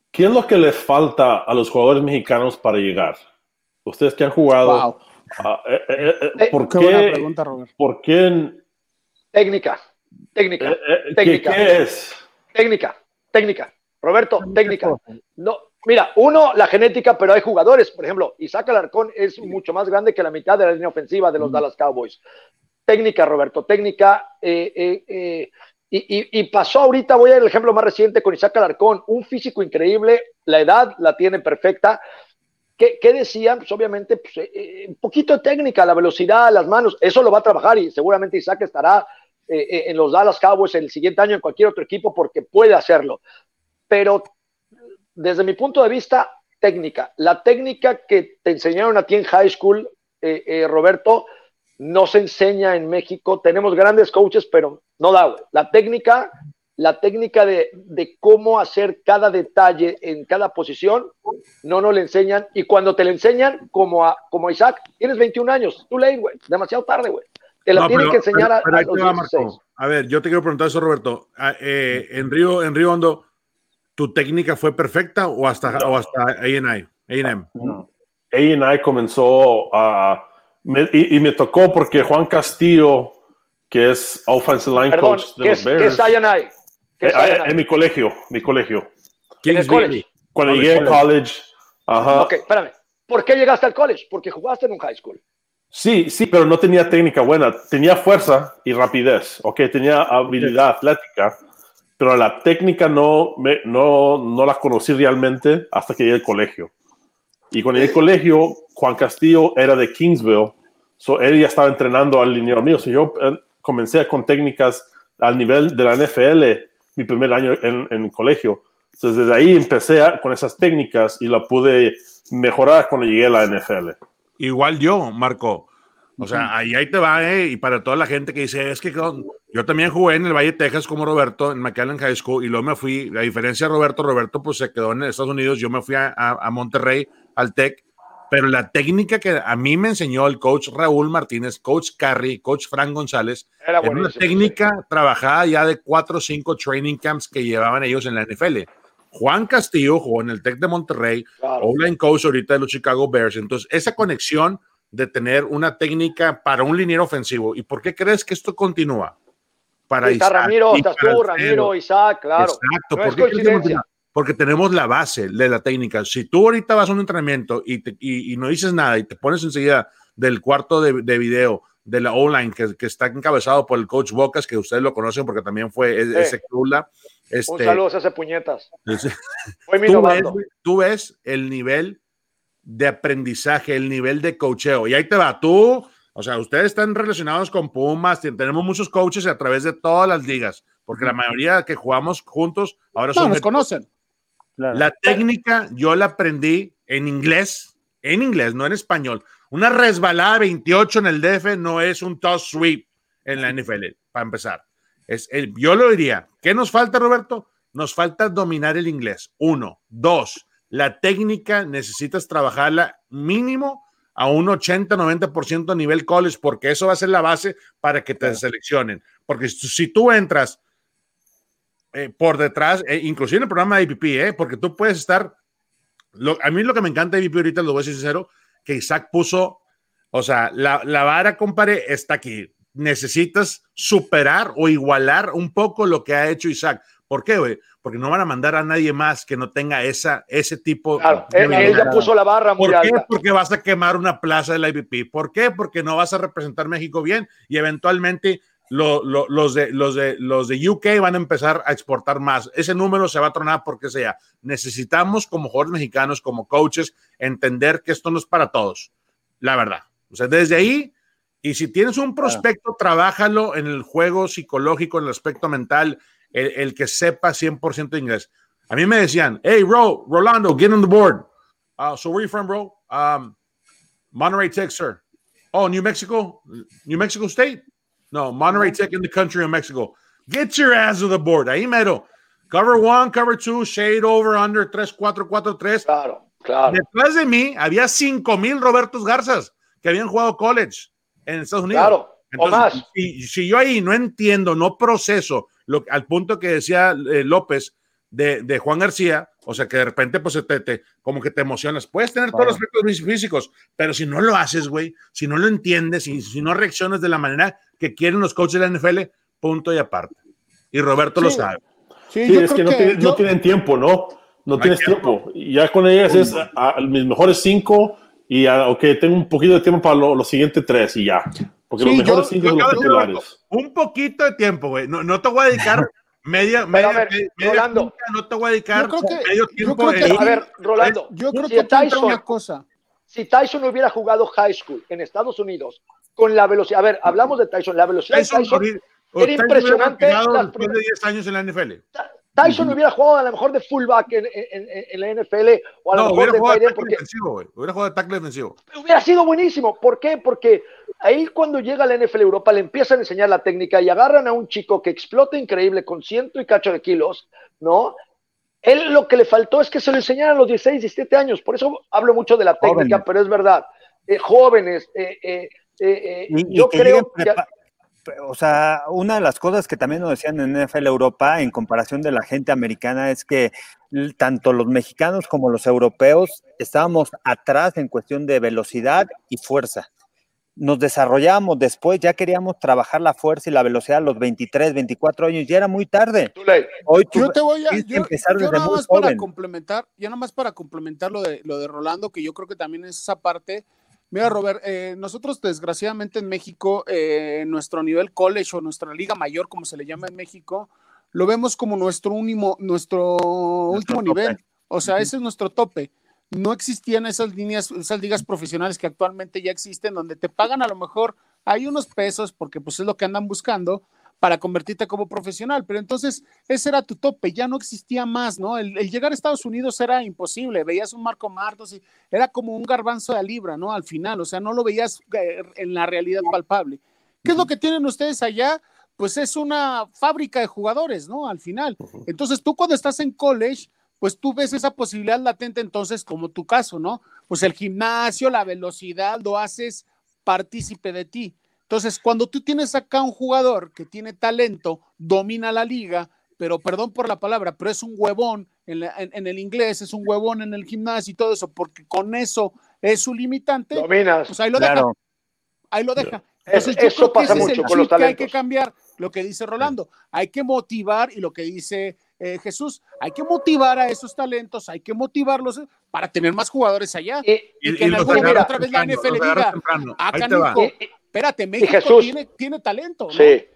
C: ¿qué es lo que les falta a los jugadores mexicanos para llegar? Ustedes que han jugado,
B: Wow,
C: ah, eh, eh, eh, ¿por
B: qué buena
C: qué?
B: pregunta, Robert.
C: ¿Por qué?
E: técnica, técnica,
C: eh, eh, ¿qué,
E: Técnica.
C: qué es?
E: técnica, técnica. Roberto, técnica. No, mira, uno, la genética, pero hay jugadores. Por ejemplo, Isaac Alarcón es mucho más grande que la mitad de la línea ofensiva de los Dallas Cowboys. Técnica, Roberto, técnica. eh, eh, eh, y, y- y pasó ahorita, voy al ejemplo más reciente con Isaac Alarcón, un físico increíble, la edad la tiene perfecta. ¿Qué, qué decían? Pues obviamente, pues, un poquito de técnica, la velocidad, las manos, eso lo va a trabajar y seguramente Isaac estará en los Dallas Cowboys el siguiente año en cualquier otro equipo porque puede hacerlo. Pero desde mi punto de vista, técnica. La técnica que te enseñaron a ti en high school, eh, eh, Roberto, no se enseña en México. Tenemos grandes coaches, pero no da. La técnica, la técnica de, de cómo hacer cada detalle en cada posición, no nos le enseñan. Y cuando te le enseñan, como a, como a Isaac, tienes 21 años, tú late, güey, demasiado tarde, güey. Te la
G: No,
E: tienen
G: pero-
E: que enseñar a,
G: pero
E: a
G: ahí
E: los
G: te va,
E: 16.
G: Marco. A ver, yo te quiero preguntar eso, Roberto. Ah, eh, en Río, en Río Hondo, ¿tu técnica fue perfecta o hasta, o hasta? A&M?
C: A&M, A&I comenzó a... y, me tocó porque Juan Castillo, que es offensive line
E: Perdón,
C: coach de
E: ¿qué
C: los
E: es,
C: Bears.
E: ¿qué es? ¿Qué es
C: Eh, en mi colegio, mi colegio.
E: ¿En el college?
C: Cuando
G: College,
C: llegué al
G: college,
C: ajá.
E: Ok, espérame. ¿Por qué llegaste al college? Porque jugaste en un high school.
C: Sí, sí, pero no tenía técnica buena. Tenía fuerza y rapidez, ok, tenía habilidad atlética, pero la técnica no, me, no, no la conocí realmente hasta que llegué al colegio. Y cuando llegué al colegio, Juan Castillo era de Kingsville, so él ya estaba entrenando al liniero mío. So yo eh, comencé con técnicas al nivel de la NFL mi primer año en, en colegio. Entonces, desde ahí empecé a- con esas técnicas y la pude mejorar cuando llegué a la NFL.
G: Igual yo, Marco. O sea, ahí, ahí te va, ¿eh? Y para toda la gente que dice, es que yo también jugué en el Valle de Texas como Roberto, en McAllen High School, y luego me fui, a diferencia de Roberto, Roberto pues se quedó en Estados Unidos, yo me fui a, a- a Monterrey, al TEC, pero la técnica que a mí me enseñó el coach Raúl Martínez, coach Carry, coach Frank González,
E: Era
G: era una técnica trabajada ya de cuatro o cinco training camps que llevaban ellos en la NFL. Juan Castillo jugó en el TEC de Monterrey,
E: Claro.
G: online coach ahorita de los Chicago Bears. Entonces, esa conexión de tener una técnica para un liniero ofensivo. ¿Y por qué crees que esto continúa? Para Isaac
E: Ramiro, estás tú. Ramiro, Isaac, claro.
G: Exacto.
E: No
G: ¿Por qué? Porque tenemos la base de la técnica. Si tú ahorita vas a un entrenamiento y, te- y- y no dices nada y te pones enseguida del cuarto de, de video de la online que, que está encabezado por el coach Bocas, que ustedes lo conocen porque también fue e-
E: Sí.
G: ese crula.
E: Un
G: Este,
E: saludo a ese puñetas.
G: ese- tú, ves, tú ves el nivel de aprendizaje, el nivel de coacheo. Y ahí te va, tú, o sea, ustedes están relacionados con Pumas, ten- tenemos muchos coaches a través de todas las ligas, porque la mayoría que jugamos juntos ahora
B: No,
G: son...
B: nos conocen.
D: Claro.
G: La técnica yo la aprendí en inglés, en inglés, no en español. Una resbalada 28 en el DF no es un toss sweep en la NFL, para empezar. Es el, yo lo diría. ¿Qué nos falta, Roberto? Nos falta dominar el inglés. Uno. Dos. La técnica necesitas trabajarla mínimo a un 80-90% a nivel college, porque eso va a ser la base para que te seleccionen. Porque si, tú entras eh, por detrás, eh, inclusive en el programa de IPP, eh, porque tú puedes estar. lo- a mí lo que me encanta de IPP ahorita, lo voy a decir sincero, que Isaac puso, o sea, la, la vara, compadre, está aquí. Necesitas superar o igualar un poco lo que ha hecho Isaac. ¿Por qué, güey? Porque no van a mandar a nadie más que no tenga esa, ese tipo
E: Claro,
G: de
E: él, él ya puso la barra muy
G: ¿Por qué?
E: alta.
G: Porque vas a quemar una plaza de la IPP. ¿Por qué? Porque no vas a representar México bien y eventualmente lo- lo- los, de, los, de, los de UK van a empezar a exportar más. Ese número se va a tronar porque sea. Necesitamos como jugadores mexicanos, como coaches, entender que esto no es para todos. La verdad. O sea, desde ahí, y si tienes un prospecto, trabájalo en el juego psicológico, en el aspecto mental, el, el que sepa 100% inglés. A mí me decían, hey, Ro, Rolando, get on the board. Uh, so where you from, bro? Um, Monterey Tech, sir. Oh, New Mexico? New Mexico State? No, Monterey Tech in the country of Mexico. Get your ass to the board. Ahí mero. Cover one, cover two, shade over, under, 3, 4, 4, 3.
E: Claro, claro.
G: Detrás de mí había 5 mil Robertos Garzas que habían jugado college en Estados Unidos.
E: Claro, o
G: Entonces,
E: más.
G: Si, si yo ahí no entiendo, no proceso, lo, al punto que decía eh, López de, de Juan García, o sea que de repente pues te, te- como que te emocionas. Puedes tener todos los aspectos fí- físicos, pero si no lo haces, güey, si no lo entiendes, si, si no reaccionas de la manera que quieren los coaches de la NFL, punto y aparte. Y Roberto lo
B: Sí.
G: sabe.
B: Sí,
C: Sí,
B: yo
C: es que no,
B: que
C: tienen,
B: yo-
C: no tienen tiempo, ¿no? No
G: hay
C: tienes tiempo. Y ya con ellas es a, a mis mejores cinco y ok, tengo un poquito de tiempo para lo- los siguientes tres y ya. Porque
B: Sí,
C: los mejores
B: yo-
C: cinco
G: Yo
C: son los titulares.
G: Un poquito de tiempo, güey. No, no te voy a dedicar media, media,
E: a ver,
G: media
E: Rolando.
G: punta, no te voy a dedicar
B: Yo creo que-
G: medio
B: yo
G: tiempo.
B: creo que-
E: A ver, Rolando,
B: yo creo
E: si
B: que
E: Tyson-
B: una cosa.
E: si Tyson hubiera jugado high school en Estados Unidos con la velocidad, a ver, hablamos de Tyson, la velocidad
G: Tyson,
E: de Tyson, era impresionante las
G: después de
E: primeras-
G: 10 años en la NFL.
E: Tyson hubiera jugado a lo mejor de fullback en, en- en- en la NFL o a lo
G: No,
E: mejor
G: hubiera
E: de
G: jugado
E: porque
G: defensivo, güey. Hubiera jugado de tackle defensivo.
E: hubiera sido buenísimo. ¿Por qué? Porque ahí cuando llega a la NFL Europa le empiezan a enseñar la técnica y agarran a un chico que explota increíble con ciento y cacho de kilos, ¿no? Él lo que le faltó es que se lo enseñaran a los 16, 17 años. Por eso hablo mucho de la técnica,
D: Jóvenes.
E: pero es verdad. Eh, jóvenes, eh, eh, eh, eh,
D: Y- y
E: yo
D: que
E: creo que
D: o sea, una de las cosas que también nos decían en NFL Europa en comparación de la gente americana es que tanto los mexicanos como los europeos estábamos atrás en cuestión de velocidad y fuerza. Nos desarrollamos después, ya queríamos trabajar la fuerza y la velocidad a los 23, 24 años, ya era muy tarde.
B: Hoy yo te voy a empezar desde nada más para complementar, ya nada más para complementar lo de lo de Rolando, que yo creo que también es esa parte Mira, Robert, eh, nosotros desgraciadamente en México, eh, nuestro nivel college o nuestra liga mayor, como se le llama en México, lo vemos como nuestro, único, nuestro, último nivel. O sea, ese es nuestro tope. No existían esas líneas, esas ligas profesionales que actualmente ya existen, donde te pagan a lo mejor, hay unos pesos, porque pues es lo que andan buscando, para convertirte como profesional. Pero entonces ese era tu tope, ya no existía más, ¿no? El, llegar a Estados Unidos era imposible, veías un Marco Martos y era como un garbanzo de libra, ¿no? Al final, o sea, no lo veías eh, en la realidad palpable. ¿Qué es lo que tienen ustedes allá? Pues es una fábrica de jugadores, ¿no? Al final. Entonces tú cuando estás en college, pues tú ves esa posibilidad latente entonces como tu caso, ¿no? Pues el gimnasio, la velocidad, lo haces partícipe de ti. Entonces, cuando tú tienes acá un jugador que tiene talento, domina la liga, pero perdón por la palabra, pero es un huevón en, el inglés, es un huevón en el gimnasio y todo eso, porque con eso es su limitante.
E: Dominas.
B: Pues ahí lo deja. Ahí lo deja. Entonces, yo eso pasa mucho con los talentos. Que hay que cambiar lo que dice Rolando. Hay que motivar y lo que dice eh, Jesús, hay que motivar a esos talentos, hay que motivarlos para tener más jugadores allá.
G: Y, que en algún momento otra vez la NFL diga,
B: acá espérate, México tiene, tiene, talento.
E: Sí.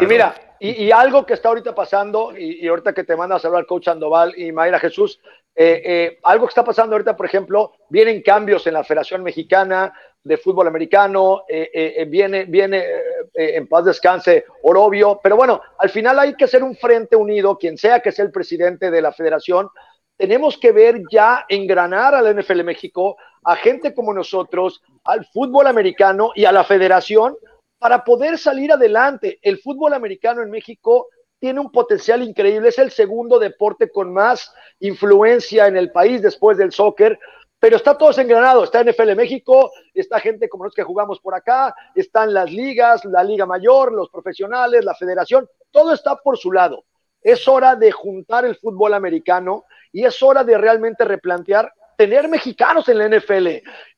E: Y mira, y, algo que está ahorita pasando, y, ahorita que te mandas a hablar coach Sandoval y Mayra Jesús, eh, eh, algo que está pasando ahorita, por ejemplo, vienen cambios en la Federación Mexicana de Fútbol Americano, eh, viene, viene en paz descanse Orobio, pero bueno, al final hay que hacer un frente unido, quien sea que sea el presidente de la federación, tenemos que ver ya engranar al NFL México, a gente como nosotros, al fútbol americano y a la federación para poder salir adelante. El fútbol americano en México tiene un potencial increíble, es el segundo deporte con más influencia en el país después del soccer, pero está todo engranado, está NFL México, está gente como los que jugamos por acá, están las ligas, la liga mayor, los profesionales, la federación, todo está por su lado. Es hora de juntar el fútbol americano y es hora de realmente replantear tener mexicanos en la NFL.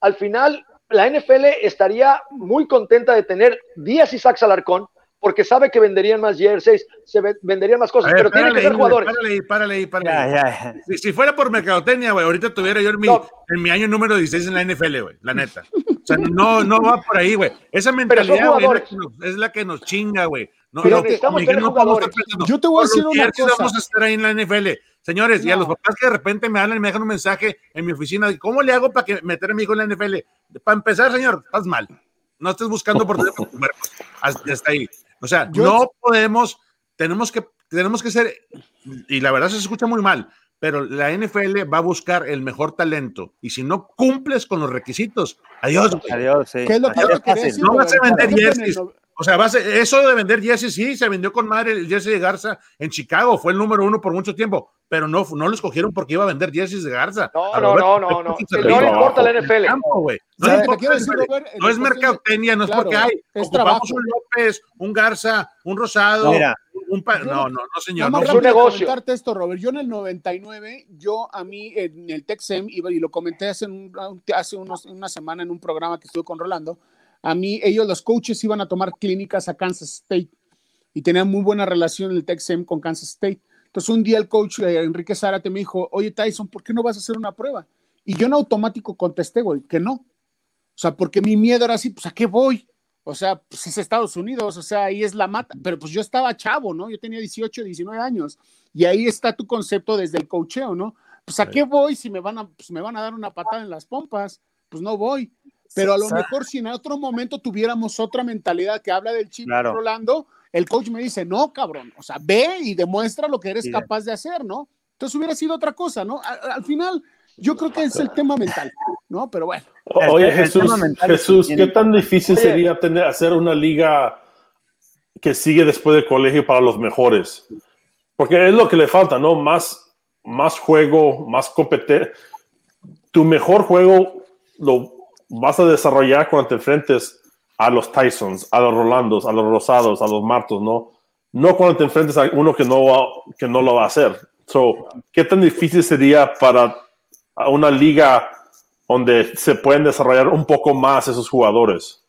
E: Al final, la NFL estaría muy contenta de tener Díaz y Sax Alarcón, porque sabe que venderían más jerseys, se venderían más cosas, pero tienen que ser jugadores.
G: Párale, párale, párale. Si, si, fuera por mercadotecnia, güey, ahorita tuviera yo en mi, en mi año número 16 en la NFL, güey, la neta. O sea, no, no va por ahí, güey. Esa mentalidad, güey, es, la que nos chinga, güey. No, no,
E: no
B: Yo te voy a decir una cosa.
G: vamos a estar ahí en la NFL. Señores, y a los papás que de repente me hablan y me dejan un mensaje en mi oficina, ¿cómo le hago para que meter a mi hijo en la NFL? Para empezar, señor, estás mal. No estés buscando por teléfono. Hasta ahí. O sea, no podemos, tenemos que, tenemos que ser, y la verdad se escucha muy mal, pero la NFL va a buscar el mejor talento. Y si no cumples con los requisitos, adiós.
D: Adiós, sí.
G: no vas a vender jerseys. O sea, eso de vender jerseys, sí, se vendió con madre el jersey de Garza en Chicago, fue el número uno por mucho tiempo, pero no, no lo escogieron porque iba a vender jerseys de Garza.
E: No, no, no, no, no, no, le importa la NFL.
G: no, es mercadotecnia, no es porque hay, ocupamos un López, un Garza, un Rosado, un no, no, no, señor.
B: No, es un negocio. contarte esto, Robert. Yo en el 99, yo a mí en el Texem, y lo comenté hace, hace una semana en un programa que estuve con Rolando, a mí, ellos, los coaches, iban a tomar clínicas a Kansas State y tenían muy buena relación el TechSem con Kansas State. Entonces, un día el coach eh, Enrique Zárate me dijo, oye, Tyson, ¿por qué no vas a hacer una prueba? Y yo en automático contesté, güey, que no. O sea, porque mi miedo era así, pues, ¿a qué voy? O sea, pues es Estados Unidos, o sea, ahí es la mata. Pero pues yo estaba chavo, ¿no? Yo tenía 18, 19 años. Y ahí está tu concepto desde el cocheo, ¿no? Pues, ¿a qué voy si me van a, pues, me van a dar una patada en las pompas? Pues no voy. Pero a lo mejor si en otro momento tuviéramos otra mentalidad que habla del chip Rolando, el coach me dice, no, cabrón, o sea, ve y demuestra lo que eres capaz de hacer, ¿no? Entonces hubiera sido otra cosa, ¿no? Al, final, yo creo que es el tema mental, ¿no? Pero bueno.
C: Oye, Jesús, Jesús, ¿qué tan difícil sería tener, hacer una liga que sigue después del colegio para los mejores? Porque es lo que le falta, ¿no? Más, más juego, más competencia. Tu mejor juego lo vas a desarrollar cuando te enfrentes a los Tysons, a los Rolandos, a los Rosados, a los Martos, ¿no? No cuando te enfrentes a uno que no, va, que no lo va a hacer. So, ¿Qué tan difícil sería para una liga donde se pueden desarrollar un poco más esos jugadores?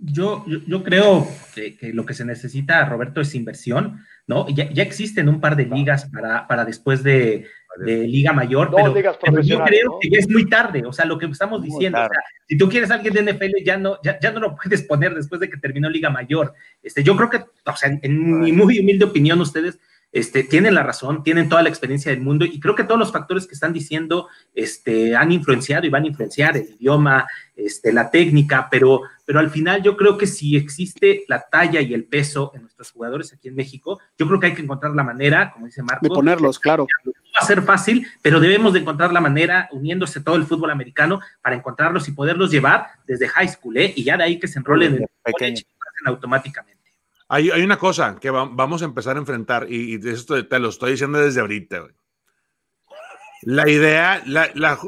F: Yo, yo, creo que, lo que se necesita, Roberto, es inversión, ¿no? Ya, ya existen un par de ligas para, para después de, de Liga Mayor, pero, yo creo que ya es muy tarde, o sea, lo que estamos diciendo, si tú quieres a alguien de NFL, ya no, ya, ya, no lo puedes poner después de que terminó Liga Mayor. Este, yo creo que, o sea, en, mi muy humilde opinión, ustedes este, tienen la razón, tienen toda la experiencia del mundo y creo que todos los factores que están diciendo este, han influenciado y van a influenciar el idioma, este, la técnica, pero, pero al final yo creo que si existe la talla y el peso en nuestros jugadores aquí en México, yo creo que hay que encontrar la manera, como dice Marco,
B: de ponerlos, claro.
F: No va a ser fácil, pero debemos de encontrar la manera, uniéndose todo el fútbol americano, para encontrarlos y poderlos llevar desde high school, ¿eh? y ya de ahí que se enrolen en el automáticamente.
G: Hay, una cosa que vamos a empezar a enfrentar, y, y esto te lo estoy diciendo desde ahorita. La idea, la, la,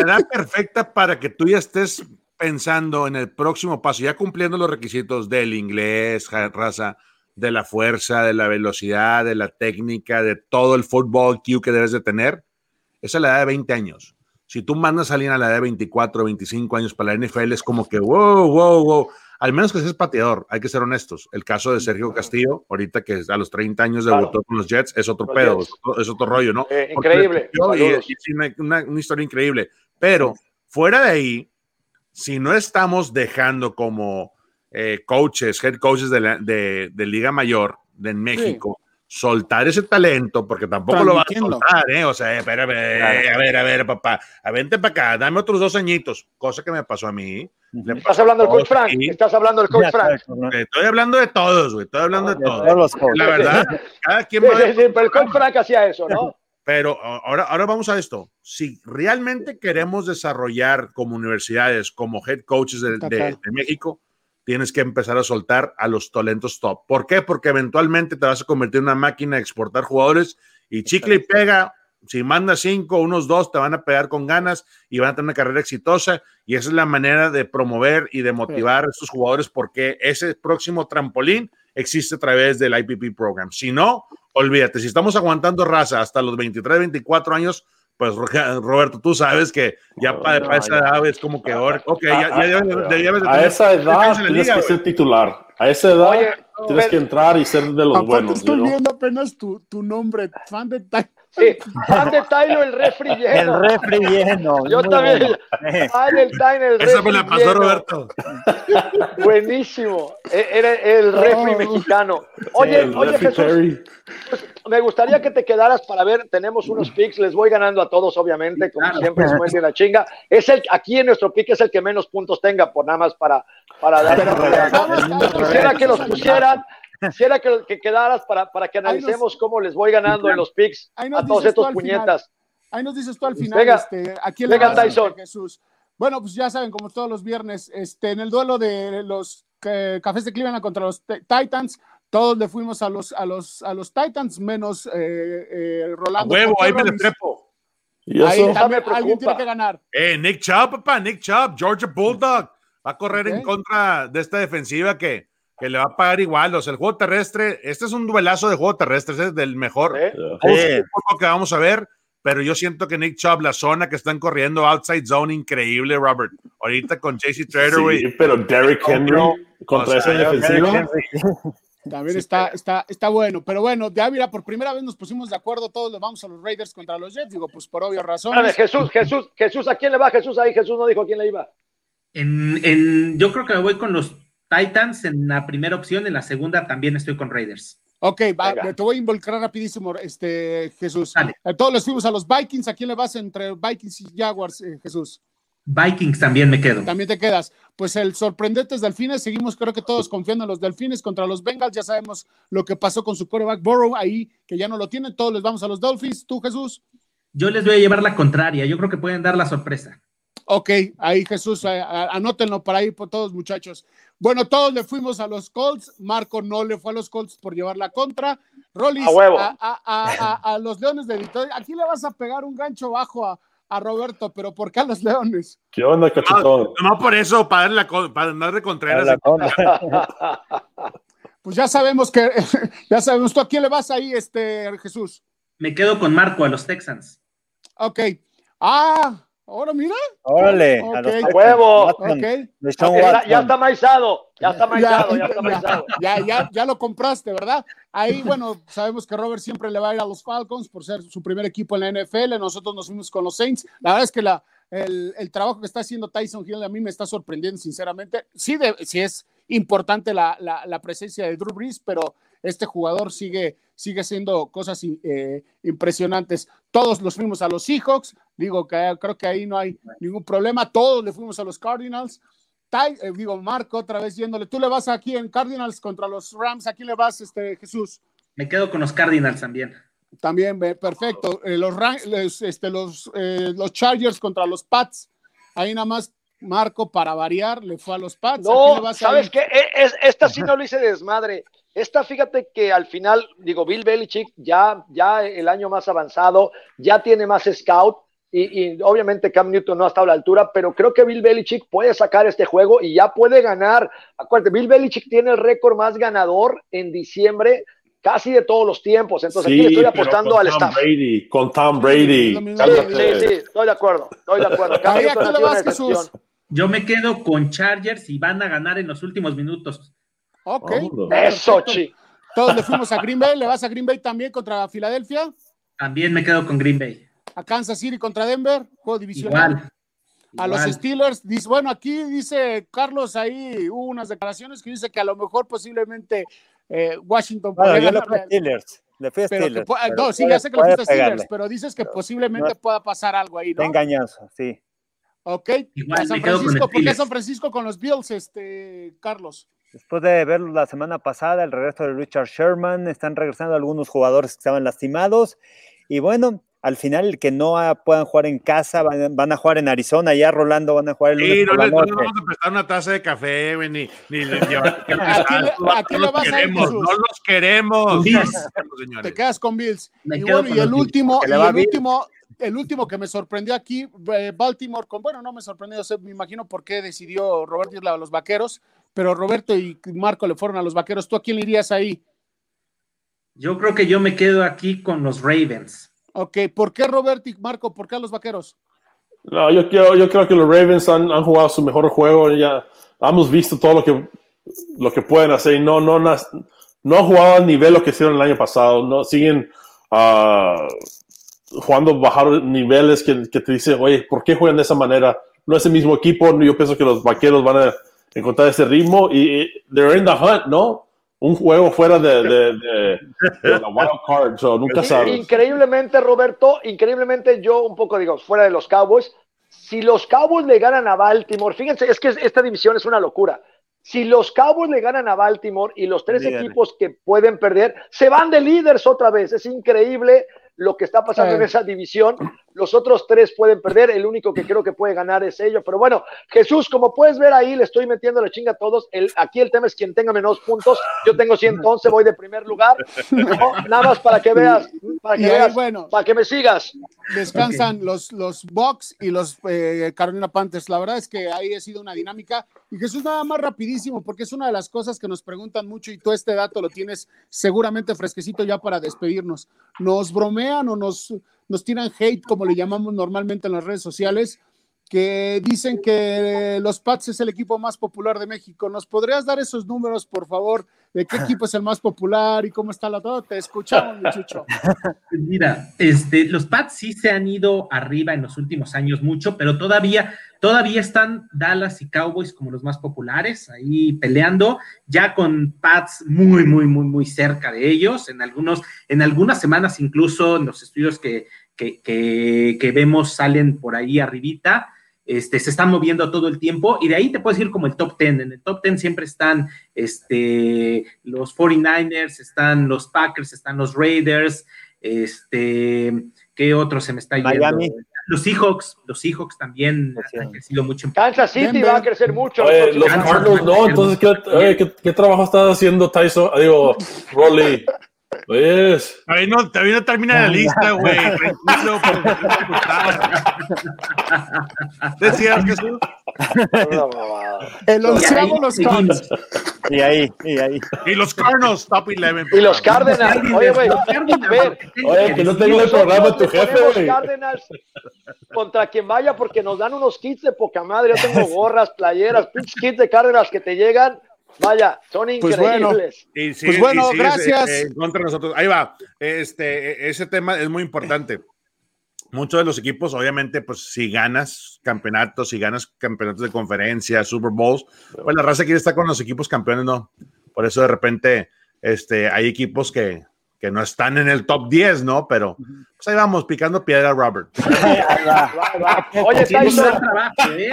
G: edad perfecta para que tú ya estés pensando en el próximo paso, ya cumpliendo los requisitos del inglés, raza, de la fuerza, de la velocidad, de la técnica, de todo el fútbol Q que debes de tener, esa es la edad de 20 años. Si tú mandas a alguien a la edad de 24 o 25 años para la NFL, es como que, wow, wow, wow al menos que seas pateador, hay que ser honestos. El caso de Sergio Castillo, ahorita que a los 30 años debutó con los Jets, es otro pedo, es otro, rollo, ¿no?
E: Eh, increíble.
G: Y, una, historia increíble. Pero fuera de ahí, si no estamos dejando como eh, coaches, head coaches de, la, de, Liga Mayor de México, soltar ese talento, porque tampoco lo va a soltar, ¿eh? O sea, espérame, a ver, a ver, papá, a vente para acá, dame otros dos añitos, cosa que me pasó a mí.
E: Estás hablando del coach Frank, estás hablando del coach Frank.
G: Estoy hablando de todos, güey, estoy hablando de todos. La verdad, cada quien va
E: pero el coach Frank hacía eso, ¿no?
G: Pero ahora, ahora vamos a esto. Si realmente queremos desarrollar como universidades, como head coaches de, de México, tienes que empezar a soltar a los talentos top. ¿Por qué? Porque eventualmente te vas a convertir en una máquina de exportar jugadores y chicle y pega. Si mandas cinco, unos dos te van a pegar con ganas y van a tener una carrera exitosa. Y esa es la manera de promover y de motivar a estos jugadores porque ese próximo trampolín existe a través del IPP program. Si no, olvídate, si estamos aguantando raza hasta los 23, 24 años, pues Roberto, tú sabes que ya para, esa edad es como que ahora, ok, ya,
C: A esa edad tienes que ser titular. A esa edad tienes que entrar y ser de los buenos.
B: Estoy viendo apenas tu, tu nombre, fan de
E: Sí, fan de Tylo, el refri lleno.
D: El refri lleno.
E: Yo también. Fan del Tylo, el
G: Esa me la pasó Roberto.
E: Buenísimo. E, era el refri mexicano. Oye, oye Jesús, me gustaría que te quedaras para ver, tenemos unos picks, les voy ganando a todos, obviamente, como siempre, es de la chinga. Es el, aquí en nuestro pick es el que menos puntos tenga, por nada más para, para dar. Quisiera que los pusieran Quisiera que, que quedaras para, para que analicemos cómo les voy ganando en los picks a todos estos puñetas.
B: Ahí nos dices tú al final, venga, este, aquí
E: venga, Tyson.
B: Jesús. Bueno, pues ya saben, como todos los viernes, este, en el duelo de los eh, Cafés de Cleveland contra los Titans, todos le fuimos a los, a los, a los Titans, menos eh, eh, Rolando.
G: A huevo, ahí me le trepo.
B: ahí también, alguien tiene que ganar.
G: Eh, Nick Chubb, papá, Nick Chubb, Georgia Bulldog. Va a correr en contra de esta defensiva que que le va a pagar igual. O sea, el juego terrestre, este es un duelazo de juego terrestre, es del mejor que vamos a ver. Pero yo siento que Nick Chubb, la zona que están corriendo, outside zone, increíble, Robert. Ahorita con JC Trader,
C: sí, pero Derrick Henry contra esa defensiva.
B: También está, está, está bueno. Pero bueno, de Ávila, por primera vez nos pusimos de acuerdo, todos le vamos a los Raiders contra los Jets, digo, pues por obvias razones.
E: Jesús, Jesús, Jesús, ¿a quién le va Jesús ahí? Jesús no dijo a quién le iba.
F: En, en, yo creo que me voy con los Titans en la primera opción, en la segunda también estoy con Raiders.
B: Ok, te voy a involucrar rapidísimo, este, Jesús. Eh, todos les fuimos a los Vikings. ¿A quién le vas entre Vikings y Jaguars, eh, Jesús?
F: Vikings también me quedo.
B: También te quedas. Pues el sorprendentes Delfines, seguimos creo que todos confiando en los Delfines contra los Bengals. Ya sabemos lo que pasó con su quarterback Burrow ahí, que ya no lo tienen. Todos les vamos a los Dolphins. ¿Tú, Jesús?
F: Yo les voy a llevar la contraria. Yo creo que pueden dar la sorpresa.
B: Ok, ahí Jesús, anótenlo para ahí por todos muchachos. Bueno, todos le fuimos a los Colts, Marco no le fue a los Colts por llevar la contra. Rollis, a, a, los Leones de Detroit, aquí le vas a pegar un gancho bajo a, a Roberto, pero ¿por qué a los Leones?
C: ¿Qué onda, cachetón?
G: No, por eso, para, darle la, para darle Contreras.
B: pues ya sabemos que, ya sabemos, ¿tú a quién le vas ahí, este, Jesús?
F: Me quedo con Marco a los Texans.
B: Ok. Ah, ahora mira.
D: Órale.
E: A los huevo. Okay. Ya, ya, está maizado. Ya está maizado. Ya, está maizado.
B: Ya, ya, ya, lo compraste, ¿verdad? Ahí, bueno, sabemos que Robert siempre le va a ir a los Falcons por ser su primer equipo en la NFL. Nosotros nos fuimos con los Saints. La verdad es que la, el, el trabajo que está haciendo Tyson Hill a mí me está sorprendiendo, sinceramente. Sí, de, sí es importante la, la, la presencia de Drew Brees, pero este jugador sigue, sigue haciendo cosas eh, impresionantes. Todos los fuimos a los Seahawks, digo que creo que ahí no hay ningún problema, todos le fuimos a los Cardinals. Eh, digo, Marco, otra vez yéndole. Tú le vas aquí en Cardinals contra los Rams. ¿A quién le vas, este, Jesús?
F: Me quedo con los Cardinals también.
B: También, perfecto. Eh, los, este, los, los Chargers contra los Pats. Ahí nada más Marco, para variar, le fue a los Pats.
E: No, ¿sabes qué? E, es, esta sí no lo hice desmadre. Esta, fíjate que al final, digo, Bill Belichick ya, ya el año más avanzado, ya tiene más scout y, obviamente Cam Newton no ha estado a la altura, pero creo que Bill Belichick puede sacar este juego y ya puede ganar. Acuérdate, Bill Belichick tiene el récord más ganador en diciembre casi de todos los tiempos. Entonces aquí le estoy apostando al
C: Tom Brady, con Tom Brady.
E: Sí, sí, estoy de acuerdo, estoy de acuerdo.
F: Yo me quedo con Chargers y van a ganar en los últimos minutos.
B: Ok.
E: Eso, chi.
B: Todos le fuimos a Green Bay. ¿Le vas a Green Bay también contra Filadelfia?
F: También me quedo con Green Bay.
B: A Kansas City contra Denver, juego divisional. A los Steelers, dice, bueno, aquí dice Carlos, ahí hubo unas declaraciones que dice que a lo mejor posiblemente eh, Washington
D: puede ganar. Le fui a Steelers. Le fui a Steelers.
B: no, sí, ya sé que le fuiste a Steelers, pero dices que posiblemente pueda pasar algo ahí, ¿no?
D: Engañoso, sí.
B: Ok. Igual, San Francisco, ¿por qué San Francisco con los Bills, este, Carlos?
D: Después de verlo la semana pasada, el regreso de Richard Sherman, están regresando algunos jugadores que estaban lastimados. Y bueno, al final el que no puedan jugar en casa van, a jugar en Arizona, ya Rolando van a jugar el lunes
G: sí, no, les, vamos a prestar una taza de café, güey, ni, ni les
B: aquí, no, los
G: queremos, no los queremos.
B: Te quedas con Bills. y bueno, y el último, y el último, el último que me sorprendió aquí, eh, Baltimore, con, bueno, no me sorprendió, me imagino por qué decidió Roberto irle a los vaqueros, pero Roberto y Marco le fueron a los vaqueros. ¿Tú a quién le irías ahí?
F: Yo creo que yo me quedo aquí con los Ravens.
B: Ok, ¿por qué Roberto y Marco? ¿Por qué a los vaqueros?
C: No, yo, yo creo que los Ravens han, jugado su mejor juego. Ya hemos visto todo lo que, lo que pueden hacer y no, no, no, han jugado al nivel lo que hicieron el año pasado. No siguen uh, jugando bajar niveles que, que, te dicen, oye, ¿por qué juegan de esa manera? No es el mismo equipo. Yo pienso que los vaqueros van a encontrar ese ritmo y, they're in the hunt, ¿no? Un juego fuera de, de, la wild card, so nunca sabes.
E: Increíblemente, Roberto, increíblemente yo un poco digo, fuera de los Cowboys, si los Cowboys le ganan a Baltimore, fíjense, es que esta división es una locura. Si los Cowboys le ganan a Baltimore y los tres equipos que pueden perder se van de líderes otra vez, es increíble lo que está pasando en esa división. Los otros tres pueden perder, el único que creo que puede ganar es ellos. Pero bueno, Jesús, como puedes ver ahí, le estoy metiendo la chinga a todos. El, aquí el tema es quien tenga menos puntos. Yo tengo 111, voy de primer lugar. nada más para que veas, para que veas, bueno, para que me sigas.
B: Descansan los, los Bucks y los eh, Carolina Panthers. La verdad es que ahí ha sido una dinámica. Y Jesús, nada más rapidísimo, porque es una de las cosas que nos preguntan mucho y tú este dato lo tienes seguramente fresquecito ya para despedirnos. Nos bromean o nos nos tiran hate, como le llamamos normalmente en las redes sociales, que dicen que los Pats es el equipo más popular de México. ¿Nos podrías dar esos números, por favor, de qué equipo es el más popular y cómo está la todo? Te escuchamos, muchacho.
F: Mira, este, los Pats sí se han ido arriba en los últimos años mucho, pero todavía, todavía están Dallas y Cowboys como los más populares, ahí peleando, ya con Pats muy, muy, muy, muy cerca de ellos. En algunos, en algunas semanas, incluso en los estudios que, que, que vemos salen por ahí arribita este, se están moviendo todo el tiempo y de ahí te puedes ir como el top 10. En el top 10 siempre están este, los 49ers, están los Packers, están los Raiders, este, ¿qué otro se me está yendo? Los Seahawks, los Seahawks también han crecido mucho.
E: Kansas City va a crecer mucho.
C: los Cardinals no, entonces, ¿qué, trabajo está haciendo Tyson? Digo, Rolly. Pues.
G: Todavía no, todavía no termina la lista, güey. Tranquilo, Decías, Jesús.
B: El onceavo los. Cubs.
D: Y ahí, y ahí.
G: Y los Cardinals, top 11.
E: Y los Cardinals. Oye, güey,
C: Oye, que no tengo el programa tu jefe, güey.
E: Cardinals contra quien vaya porque nos dan unos kits de poca madre. Yo tengo gorras, playeras, pinches kits de Cardinals que te llegan. Vaya, son
B: Pues bueno.
E: increíbles.
G: Y sigue-
B: Pues bueno,
G: y
B: gracias.
G: eh, en contra nosotros. Ahí va. Este, ese tema es muy importante. Muchos de los equipos, obviamente, pues si ganas campeonatos, si ganas campeonatos de conferencia, Super Bowls, pues la raza quiere estar con los equipos campeones, ¿no? Por eso de repente este, hay equipos que, que no están en el top 10, ¿no? Pero pues ahí vamos, picando piedra, Robert.
E: Oye,
F: Haciendo un
E: Tyson,
F: gran trabajo, ¿eh?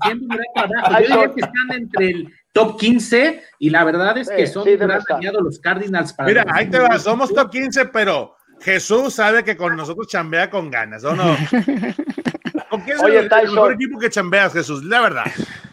F: Haciendo un gran trabajo. Yo
E: Tyson.
F: diría que están entre el top 15 y la verdad es que
E: Sí,
F: son
E: sí,
F: los Cardinals para
G: Mira, ahí te va, somos top 15, pero Jesús sabe que con nosotros chambea con ganas, ¿o no? ¿Con qué es
E: Oye,
G: el, mejor equipo que chambeas, Jesús? La verdad.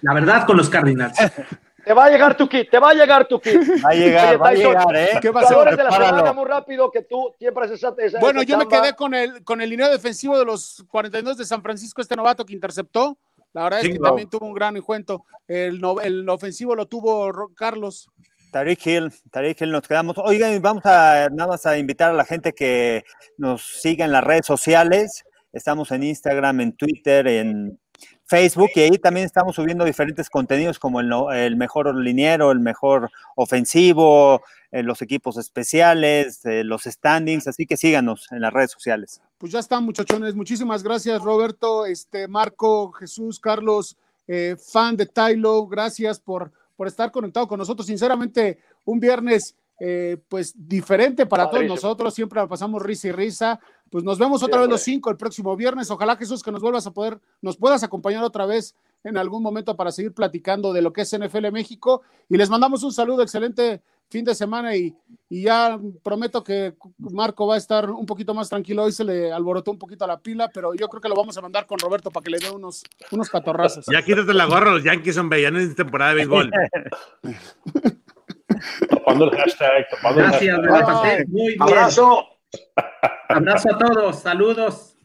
F: La verdad con los Cardinals.
E: te va a llegar tu kit, te va a llegar tu kit.
D: Va a llegar,
E: Oye,
D: va a llegar, ¿eh?
B: ¿Qué pasó?
E: De la semana muy rápido que tú siempre haces esa, esa-
B: Bueno,
E: esa
B: yo me quedé con el, con el lineo defensivo de los 42 de San Francisco, este novato que interceptó. La verdad es que también tuvo un gran encuentro. El, no- el ofensivo lo tuvo Carlos.
D: Tariq Hill, Tariq Hill, nos quedamos. Oigan, vamos a nada más a invitar a la gente que nos siga en las redes sociales. Estamos en Instagram, en Twitter, en Facebook y ahí también estamos subiendo diferentes contenidos como el, no- el mejor liniero, el mejor ofensivo, eh, los equipos especiales, eh, los standings, así que síganos en las redes sociales.
B: Pues ya están, muchachones. Muchísimas gracias, Roberto, este, Marco, Jesús, Carlos, eh, fan de Tylo. Gracias por, por estar conectado con nosotros. Sinceramente, un viernes eh, pues diferente para todos nosotros. Siempre la pasamos risa y risa. Pues nos vemos otra
E: Sí,
B: vez los cinco el próximo viernes. Ojalá, Jesús, que nos vuelvas a poder, nos puedas acompañar otra vez en algún momento para seguir platicando de lo que es NFL México. Y les mandamos un saludo, excelente fin de semana y, y ya prometo que Marco va a estar un poquito más tranquilo. Hoy se le alborotó un poquito la pila, pero yo creo que lo vamos a mandar con Roberto para que le dé unos, unos catorrazos.
G: Ya quítate la gorra, los Yankees, ya no es temporada de béisbol.
C: Tapando el hashtag, tapando el
F: Gracias,
C: hashtag.
F: me la pasé muy bien.
E: Abrazo.
F: Abrazo a todos, saludos.